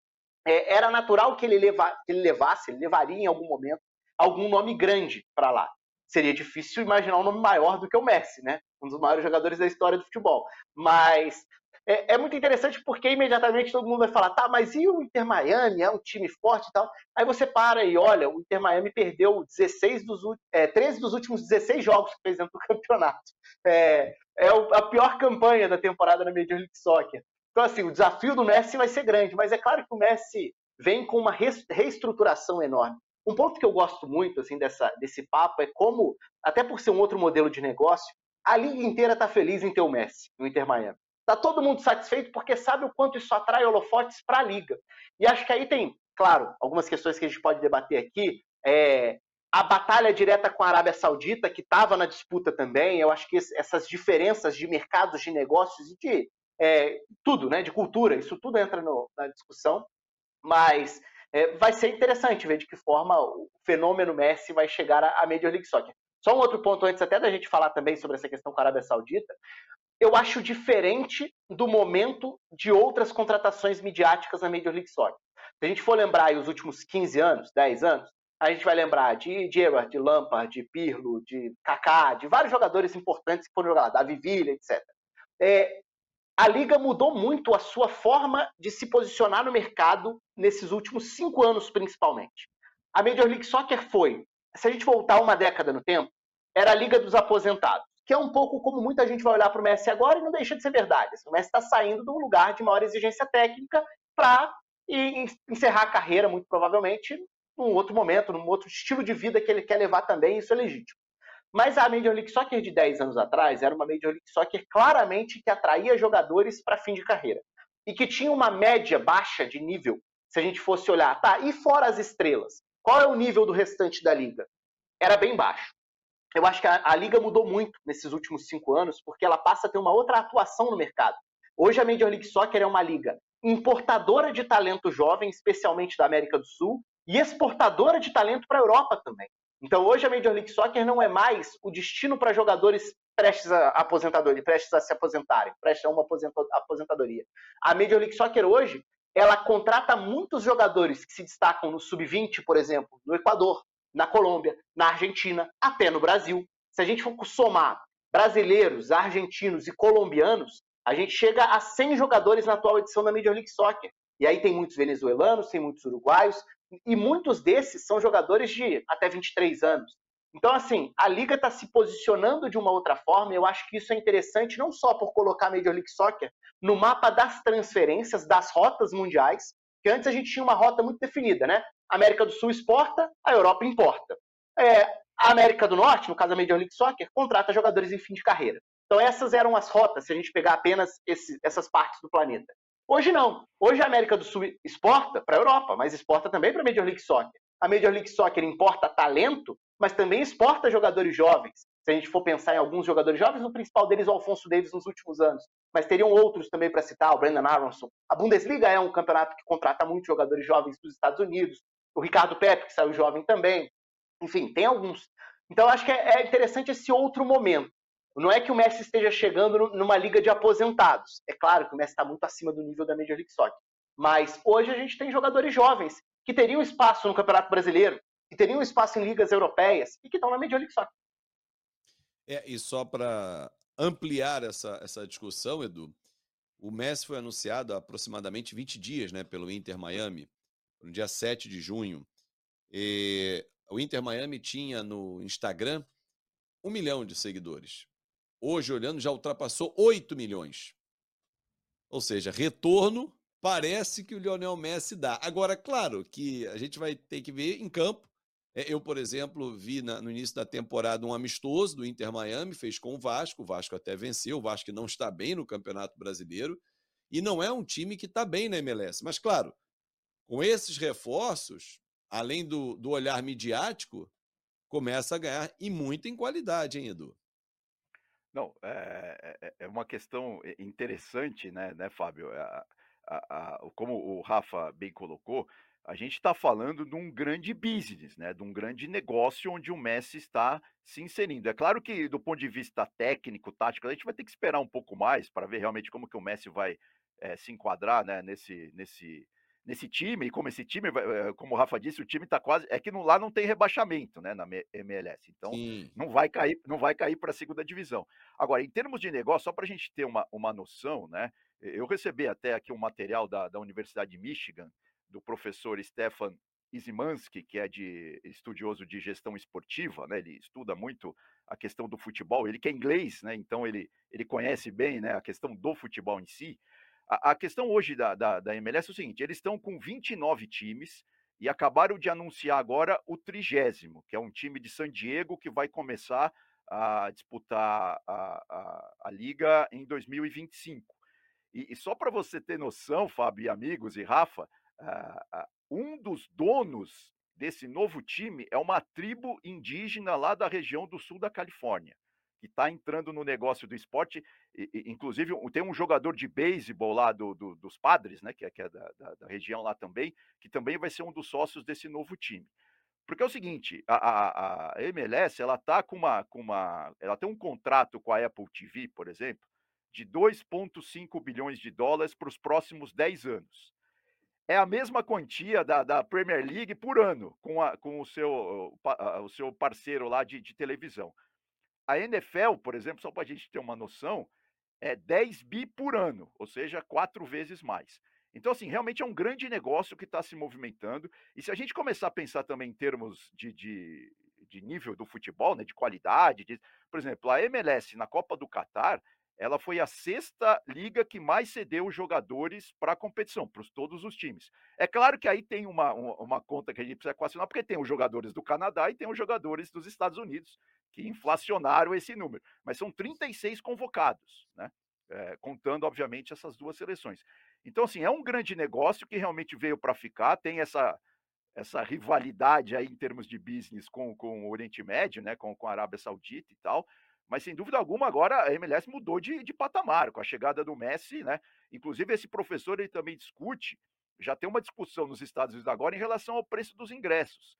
B: é, era natural que ele, leva, que ele levasse, ele levaria em algum momento algum nome grande para lá. Seria difícil imaginar um nome maior do que o Messi, né? Um dos maiores jogadores da história do futebol. Mas é, é, muito interessante porque imediatamente todo mundo vai falar, tá, mas e o Inter Miami? É um time forte e tal. Aí você para e olha, o Inter Miami perdeu 16 dos, é, 13 dos últimos 16 jogos que fez dentro do campeonato. É, é a pior campanha da temporada na Major League Soccer. Então, assim, o desafio do Messi vai ser grande, mas é claro que o Messi vem com uma reestruturação enorme. Um ponto que eu gosto muito assim dessa, desse papo é como, até por ser um outro modelo de negócio, a liga inteira está feliz em ter o Messi no Inter Miami. Está todo mundo satisfeito porque sabe o quanto isso atrai holofotes para a liga. E acho que aí tem, claro, algumas questões que a gente pode debater aqui, É, a batalha direta com a Arábia Saudita, que estava na disputa também, eu acho que essas diferenças de mercados, de negócios e de é, tudo, né, de cultura, isso tudo entra no, na discussão, mas é, vai ser interessante ver de que forma o fenômeno Messi vai chegar à Major League Soccer. Só um outro ponto antes até da gente falar também sobre essa questão com a Arábia Saudita, eu acho diferente do momento de outras contratações midiáticas na Major League Soccer. Se a gente for lembrar os últimos 15 anos, 10 anos, a gente vai lembrar de Gerrard, de Lampard, de Pirlo, de Kaká, de vários jogadores importantes que foram jogar lá, Davi Villa, etc. É, a liga mudou muito a sua forma de se posicionar no mercado nesses últimos cinco anos, principalmente. A Major League Soccer foi, se a gente voltar uma década no tempo, era a liga dos aposentados, que é um pouco como muita gente vai olhar para o Messi agora e não deixa de ser verdade. O Messi está saindo de um lugar de maior exigência técnica para encerrar a carreira, muito provavelmente, num outro momento, num outro estilo de vida que ele quer levar também, isso é legítimo. Mas a Major League Soccer de 10 anos atrás era uma Major League Soccer claramente que atraía jogadores para fim de carreira. E que tinha uma média baixa de nível, se a gente fosse olhar, tá, e fora as estrelas? Qual é o nível do restante da liga? Era bem baixo. Eu acho que a, a liga mudou muito nesses últimos cinco anos, porque ela passa a ter uma outra atuação no mercado. Hoje a Major League Soccer é uma liga importadora de talento jovem, especialmente da América do Sul, e exportadora de talento para a Europa também. Então hoje a Major League Soccer não é mais o destino para jogadores prestes a aposentadoria, prestes a se aposentarem, prestes a uma aposentadoria. A Major League Soccer hoje, ela contrata muitos jogadores que se destacam no sub-20, por exemplo, no Equador, na Colômbia, na Argentina, até no Brasil. Se a gente for somar brasileiros, argentinos e colombianos, a gente chega a 100 jogadores na atual edição da Major League Soccer. E aí tem muitos venezuelanos, tem muitos uruguaios, e muitos desses são jogadores de até 23 anos. Então, assim, a liga está se posicionando de uma outra forma. Eu acho que isso é interessante não só por colocar a Major League Soccer no mapa das transferências, das rotas mundiais, que antes a gente tinha uma rota muito definida, né? A América do Sul exporta, a Europa importa. É, a América do Norte, no caso da Major League Soccer, contrata jogadores em fim de carreira. Então essas eram as rotas, se a gente pegar apenas esse, essas partes do planeta. Hoje não. Hoje a América do Sul exporta para a Europa, mas exporta também para a Major League Soccer. A Major League Soccer importa talento, mas também exporta jogadores jovens. Se a gente for pensar em alguns jogadores jovens, o principal deles é o Alfonso Davis nos últimos anos. Mas teriam outros também para citar, o Brandon Aronson. A Bundesliga é um campeonato que contrata muitos jogadores jovens dos Estados Unidos. O Ricardo Pepe, que saiu jovem também. Enfim, tem alguns. Então, acho que é, é interessante esse outro momento. Não é que o Messi esteja chegando numa liga de aposentados. É claro que o Messi está muito acima do nível da Major League Soccer. Mas hoje a gente tem jogadores jovens que teriam espaço no Campeonato Brasileiro, que teriam espaço em ligas europeias e que estão na Major League Soccer.
A: É, e só para ampliar essa, essa discussão, Edu, o Messi foi anunciado há aproximadamente 20 dias né, pelo Inter Miami, no dia 7 de junho. E o Inter Miami tinha no Instagram um milhão de seguidores hoje olhando, já ultrapassou 8 milhões. Ou seja, retorno parece que o Lionel Messi dá. Agora, claro que a gente vai ter que ver em campo. É, eu, por exemplo, vi na, no início da temporada um amistoso do Inter Miami, fez com o Vasco. O Vasco até venceu. O Vasco não está bem no Campeonato Brasileiro. E não é um time que está bem na MLS. Mas, claro, com esses reforços, além do, do olhar midiático, começa a ganhar e muito em qualidade, hein, Edu?
C: Não, é, é, é uma questão interessante, né, né Fábio? A, a, a, como o Rafa bem colocou, a gente está falando de um grande business, né, de um grande negócio onde o Messi está se inserindo. É claro que, do ponto de vista técnico, tático, a gente vai ter que esperar um pouco mais para ver realmente como que o Messi vai é, se enquadrar né, nesse, nesse, nesse time, e como esse time, eh, como o Rafa disse, o time está quase. É que lá não tem rebaixamento né, na MLS. Então não vai cair, não vai cair para a segunda divisão. Agora, em termos de negócio, só para a gente ter uma, uma noção, né? Eu recebi até aqui um material da, da Universidade de Michigan, do professor Stefan Isimansky, que é de estudioso de gestão esportiva, né? Ele estuda muito a questão do futebol. Ele que é inglês, né? Então ele, ele conhece bem, né, a questão do futebol em si. A, a questão hoje da, da, da MLS é o seguinte: eles estão com 29 times e acabaram de anunciar agora o trigésimo, que é um time de San Diego que vai começar a disputar a, a, a liga em 2025. E, e só para você ter noção, Fábio e amigos e Rafa, um dos donos desse novo time é uma tribo indígena lá da região do sul da Califórnia, que está entrando no negócio do esporte. E, e, inclusive, tem um jogador de beisebol lá do, do, dos padres, né, que é, que é da, da, da, região lá também, que também vai ser um dos sócios desse novo time. Porque é o seguinte, a, a, a MLS ela tá com uma, com uma, ela tem um contrato com a Apple TV, por exemplo, de 2,5 bilhões de dólares para os próximos 10 anos é a mesma quantia da, da Premier League por ano com, a, com o, seu, o seu parceiro lá de, de televisão. A NFL, por exemplo, só para a gente ter uma noção, é 10 bi por ano, ou seja, quatro vezes mais. Então, assim, realmente é um grande negócio que está se movimentando. E se a gente começar a pensar também em termos de, de, de nível do futebol, né, de qualidade, de, por exemplo, a MLS na Copa do Catar, ela foi a sexta liga que mais cedeu jogadores para a competição, para todos os times. É claro que aí tem uma, uma conta que a gente precisa equacionar, porque tem os jogadores do Canadá e tem os jogadores dos Estados Unidos, que inflacionaram esse número. Mas são 36 convocados, né? É, contando, obviamente, essas duas seleções. Então, assim, é um grande negócio que realmente veio para ficar, tem essa, essa rivalidade aí em termos de business com, com o Oriente Médio, né? Com, com a Arábia Saudita e tal mas sem dúvida alguma agora a MLS mudou de, de patamar com a chegada do Messi, né? Inclusive esse professor ele também discute, já tem uma discussão nos Estados Unidos agora em relação ao preço dos ingressos,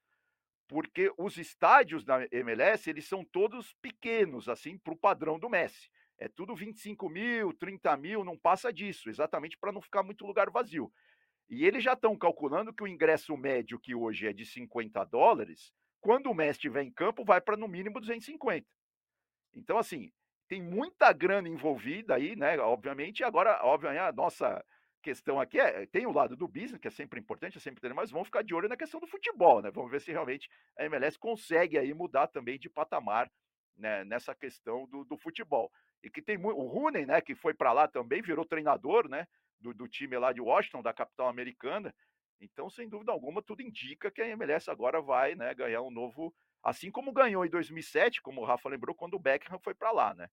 C: porque os estádios da MLS eles são todos pequenos assim para o padrão do Messi. É tudo 25 mil, 30 mil, não passa disso, exatamente para não ficar muito lugar vazio. E eles já estão calculando que o ingresso médio, que hoje é de 50 dólares, quando o Messi estiver em campo, vai para no mínimo 250. Então, assim, tem muita grana envolvida aí, né? Obviamente, agora, obviamente, a nossa questão aqui é, tem o lado do business, que é sempre importante, é sempre mas vamos ficar de olho na questão do futebol, né? Vamos ver se realmente a MLS consegue aí mudar também de patamar né, nessa questão do, do futebol. E que tem o Rooney, né, que foi para lá também, virou treinador, né, do, do time lá de Washington, da capital americana. Então, sem dúvida alguma, tudo indica que a MLS agora vai, né, ganhar um novo Assim como ganhou em 2007, como o Rafa lembrou, quando o Beckham foi para lá, né?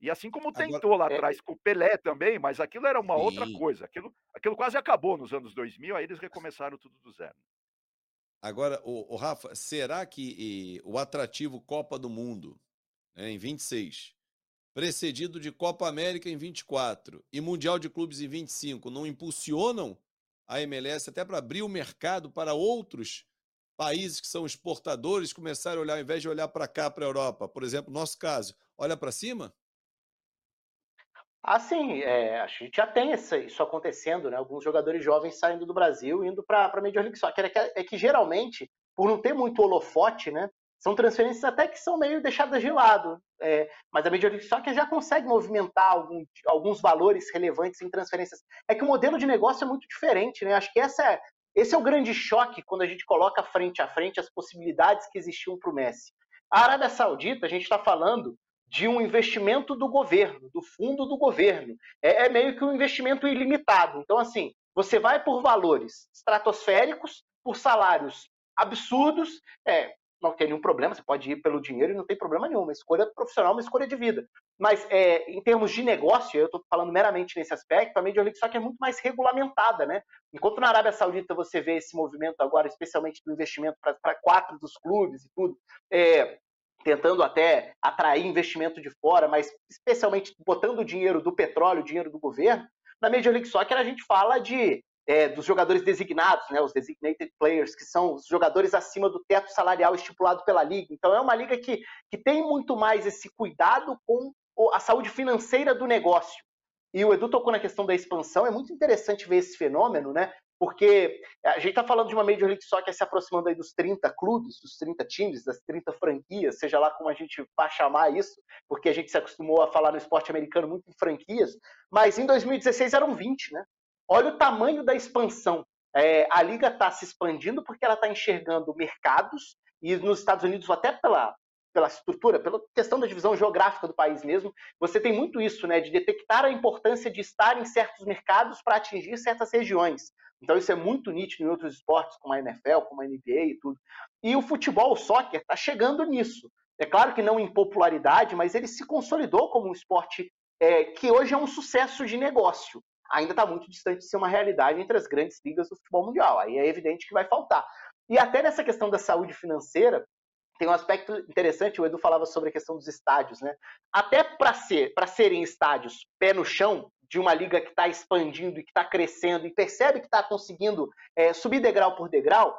C: E assim como tentou Agora, lá é... atrás com o Pelé também, mas aquilo era uma Sim. outra coisa. Aquilo, aquilo quase acabou nos anos 2000, aí eles recomeçaram tudo do zero.
A: Agora, o, o Rafa, será que e, o atrativo Copa do Mundo né, em 26, precedido de Copa América em 24 e Mundial de Clubes em 25, não impulsionam a MLS até para abrir o mercado para outros países que são exportadores começarem a olhar, ao invés de olhar para cá, para a Europa, por exemplo, nosso caso, olha para cima?
B: Ah, sim, é, a gente já tem essa, isso acontecendo, né? Alguns jogadores jovens saindo do Brasil indo para a Major League Soccer. É que, é que geralmente, por não ter muito holofote, né? São transferências até que são meio deixadas de lado. É, mas a Major League Soccer já consegue movimentar algum, alguns valores relevantes em transferências. É que o modelo de negócio é muito diferente, né? Acho que essa é, esse é o grande choque quando a gente coloca frente a frente as possibilidades que existiam para o Messi. A Arábia Saudita, a gente está falando de um investimento do governo, do fundo do governo. É, é, meio que um investimento ilimitado. Então, assim, você vai por valores estratosféricos, por salários absurdos. É, não tem nenhum problema, você pode ir pelo dinheiro e não tem problema nenhum. Uma escolha profissional, uma escolha de vida. Mas é, em termos de negócio, eu estou falando meramente nesse aspecto, a Major League Soccer é muito mais regulamentada, né? Enquanto na Arábia Saudita você vê esse movimento agora, especialmente do investimento para quatro dos clubes e tudo, é, tentando até atrair investimento de fora, mas especialmente botando dinheiro do petróleo, dinheiro do governo, na Major League Soccer a gente fala de é, dos jogadores designados, né, os designated players, que são os jogadores acima do teto salarial estipulado pela liga. Então é uma liga que, que tem muito mais esse cuidado com a saúde financeira do negócio. E o Edu tocou na questão da expansão, é muito interessante ver esse fenômeno, né? Porque a gente está falando de uma Major League Soccer se aproximando aí dos 30 clubes, dos 30 times, das 30 franquias, seja lá como a gente vai chamar isso, porque a gente se acostumou a falar no esporte americano muito em franquias, mas em 2016 eram 20, né? Olha o tamanho da expansão. É, a liga está se expandindo porque ela está enxergando mercados, e nos Estados Unidos, até pela, pela estrutura, pela questão da divisão geográfica do país mesmo, você tem muito isso, né, de detectar a importância de estar em certos mercados para atingir certas regiões. Então isso é muito nítido em outros esportes, como a NFL, como a NBA e tudo. E o futebol, o soccer, está chegando nisso. É claro que não em popularidade, mas ele se consolidou como um esporte é, que hoje é um sucesso de negócio ainda está muito distante de ser uma realidade entre as grandes ligas do futebol mundial. Aí é evidente que vai faltar. E até nessa questão da saúde financeira, tem um aspecto interessante, o Edu falava sobre a questão dos estádios, né? Até para ser, serem estádios pé no chão, de uma liga que está expandindo e que está crescendo e percebe que está conseguindo é, subir degrau por degrau,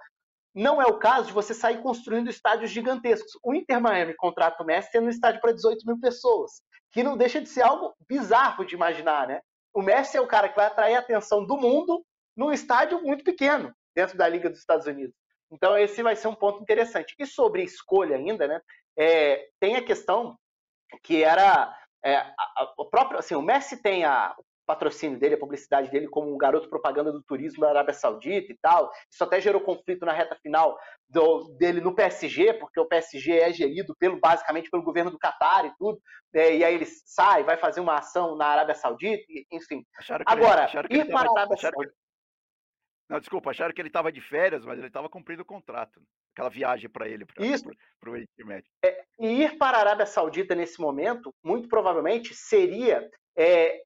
B: não é o caso de você sair construindo estádios gigantescos. O Inter Miami contrata o Messi tendo um estádio para 18 mil pessoas, que não deixa de ser algo bizarro de imaginar, né? O Messi é o cara que vai atrair a atenção do mundo num estádio muito pequeno, dentro da Liga dos Estados Unidos. Então, esse vai ser um ponto interessante. E sobre escolha ainda, né? É, tem a questão que era é, a, a, o próprio, assim, o Messi tem a, patrocínio dele, a publicidade dele como um garoto propaganda do turismo da Arábia Saudita e tal. Isso até gerou conflito na reta final do, dele no PSG, porque o PSG é gerido pelo, basicamente pelo governo do Catar e tudo. É, e aí ele sai, vai fazer uma ação na Arábia Saudita, enfim. Agora,
C: ele, ir para a Arábia Saudita. Não, desculpa, acharam que ele estava de férias, mas ele estava cumprindo o contrato. Aquela viagem para ele, para o Oriente Médio.
B: É, e ir para a Arábia Saudita nesse momento, muito provavelmente, seria é,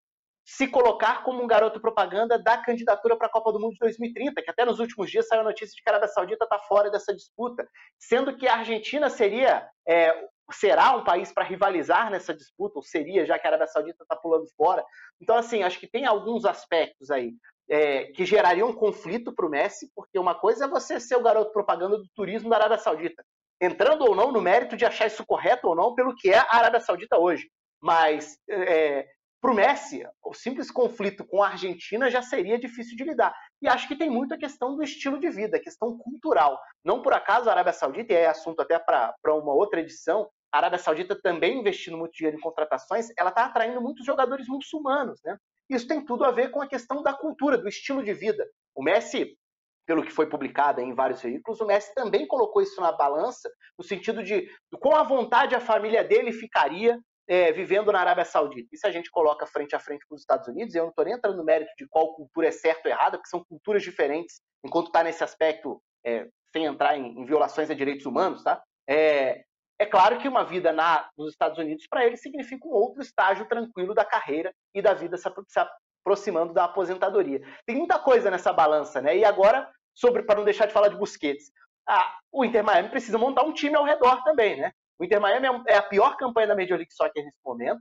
B: se colocar como um garoto propaganda da candidatura para a Copa do Mundo de 2030, que até nos últimos dias saiu a notícia de que a Arábia Saudita está fora dessa disputa, sendo que a Argentina seria é, será um país para rivalizar nessa disputa, ou seria, já que a Arábia Saudita está pulando fora. Então, assim, acho que tem alguns aspectos aí é, que gerariam um conflito para o Messi, porque uma coisa é você ser o garoto propaganda do turismo da Arábia Saudita, entrando ou não no mérito de achar isso correto ou não pelo que é a Arábia Saudita hoje. Mas é, para o Messi, o simples conflito com a Argentina já seria difícil de lidar. E acho que tem muito a questão do estilo de vida, a questão cultural. Não por acaso a Arábia Saudita, e é assunto até para uma outra edição, a Arábia Saudita também investindo muito dinheiro em contratações, ela está atraindo muitos jogadores muçulmanos. Né? Isso tem tudo a ver com a questão da cultura, do estilo de vida. O Messi, pelo que foi publicado em vários veículos, o Messi também colocou isso na balança, no sentido de com a vontade a família dele ficaria é, vivendo na Arábia Saudita. E se a gente coloca frente a frente com os Estados Unidos, eu não estou nem entrando no mérito de qual cultura é certa ou errada, porque são culturas diferentes, enquanto está nesse aspecto, é, sem entrar em, em, violações a direitos humanos, tá? É, é claro que uma vida na, nos Estados Unidos, para ele, significa um outro estágio tranquilo da carreira e da vida se, aproximando da aposentadoria. Tem muita coisa nessa balança, né? E agora, sobre para não deixar de falar de Busquets, ah, o Inter Miami precisa montar um time ao redor também, né? O Inter Miami é, é a pior campanha da Major League Soccer nesse momento.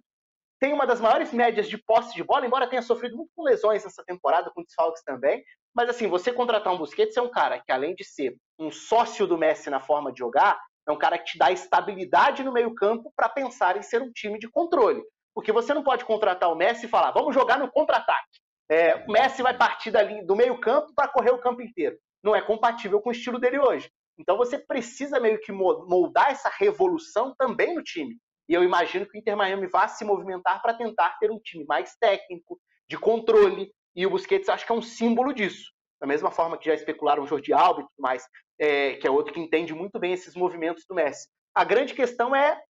B: Tem uma das maiores médias de posse de bola, embora tenha sofrido muito com lesões essa temporada, com desfalques também. Mas assim, você contratar um Busquets é um cara que, além de ser um sócio do Messi na forma de jogar, é um cara que te dá estabilidade no meio-campo para pensar em ser um time de controle. Porque você não pode contratar o Messi e falar, vamos jogar no contra-ataque. É, o Messi vai partir dali do meio-campo para correr o campo inteiro. Não é compatível com o estilo dele hoje. Então você precisa meio que moldar essa revolução também no time. E eu imagino que o Inter Miami vá se movimentar para tentar ter um time mais técnico, de controle, e o Busquets acho que é um símbolo disso. Da mesma forma que já especularam o Jordi Alba e tudo mais, é, que é outro que entende muito bem esses movimentos do Messi. A grande questão é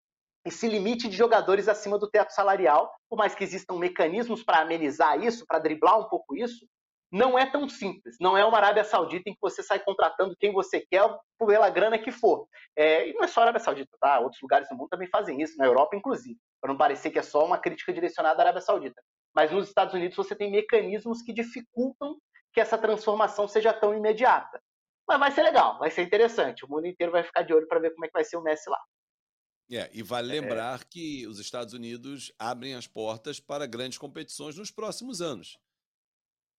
B: esse limite de jogadores acima do teto salarial, por mais que existam mecanismos para amenizar isso, para driblar um pouco isso, não é tão simples. Não é uma Arábia Saudita em que você sai contratando quem você quer pela grana que for. É, e não é só a Arábia Saudita, tá? Outros lugares do mundo também fazem isso, na Europa inclusive, para não parecer que é só uma crítica direcionada à Arábia Saudita. Mas nos Estados Unidos você tem mecanismos que dificultam que essa transformação seja tão imediata. Mas vai ser legal, vai ser interessante. O mundo inteiro vai ficar de olho para ver como é que vai ser o Messi lá.
A: É, e vale é. lembrar é... que os Estados Unidos abrem as portas para grandes competições nos próximos anos.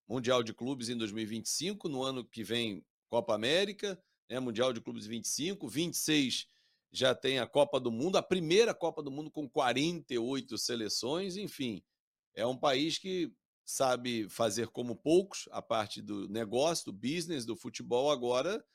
A: Mundial de Clubes em 2025, no ano que vem Copa América, né, Mundial de Clubes 25, 26 já tem a Copa do Mundo, a primeira Copa do Mundo com 48 seleções, enfim, é um país que sabe fazer como poucos a parte do negócio, do business, do futebol. Agora,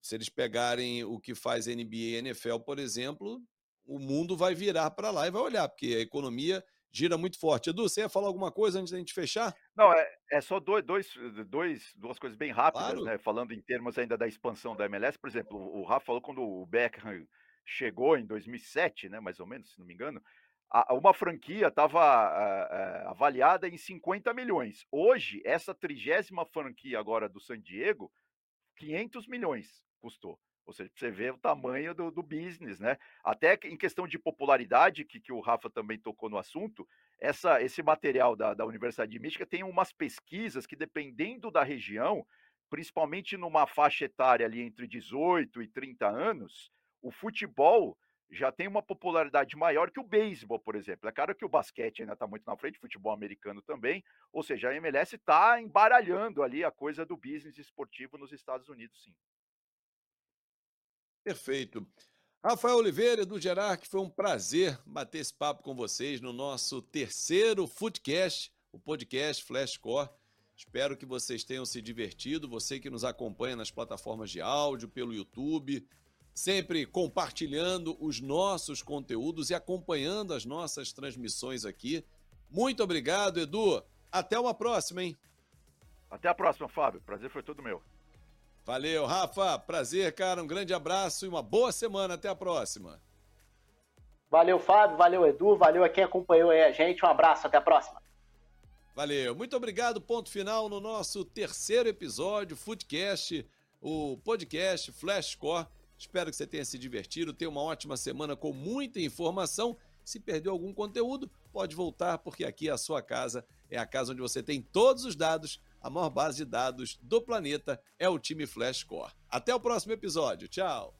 A: se eles pegarem o que faz NBA e NFL, por exemplo, o mundo vai virar para lá e vai olhar, porque a economia gira muito forte. Edu, você ia falar alguma coisa antes da gente fechar?
C: Não, é, é só dois, dois, dois, duas coisas bem rápidas, claro. né? Falando em termos ainda da expansão da MLS, por exemplo, o Rafa falou quando o Beckham chegou em 2007, né, mais ou menos, se não me engano, a, uma franquia estava avaliada em 50 milhões. Hoje, essa trigésima franquia agora do San Diego, 500 milhões custou. Ou seja, você vê o tamanho do, do business, né? Até em questão de popularidade, que, que o Rafa também tocou no assunto, essa, esse material da, da Universidade de Michigan tem umas pesquisas que, dependendo da região, principalmente numa faixa etária ali entre 18 e 30 anos, o futebol já tem uma popularidade maior que o beisebol, por exemplo. É claro que o basquete ainda está muito na frente, futebol americano também, ou seja, a MLS está embaralhando ali a coisa do business esportivo nos Estados Unidos, sim.
A: Perfeito. Rafael Oliveira do Gerard, foi um prazer bater esse papo com vocês no nosso terceiro Footcast, o podcast Flashcore. Espero que vocês tenham se divertido, você que nos acompanha nas plataformas de áudio, pelo YouTube, sempre compartilhando os nossos conteúdos e acompanhando as nossas transmissões aqui. Muito obrigado, Edu. Até uma próxima, hein?
C: Até a próxima, Fábio. Prazer foi todo meu.
A: Valeu, Rafa. Prazer, cara. Um grande abraço e uma boa semana. Até a próxima.
B: Valeu, Fábio. Valeu, Edu. Valeu a quem acompanhou aí a gente. Um abraço. Até a próxima.
A: Valeu. Muito obrigado. Ponto final no nosso terceiro episódio, Footcast, o podcast Flashcore. Espero que você tenha se divertido, tenha uma ótima semana com muita informação. Se perdeu algum conteúdo, pode voltar, porque aqui é a sua casa, é a casa onde você tem todos os dados. A maior base de dados do planeta é o time Flashcore. Até o próximo episódio. Tchau!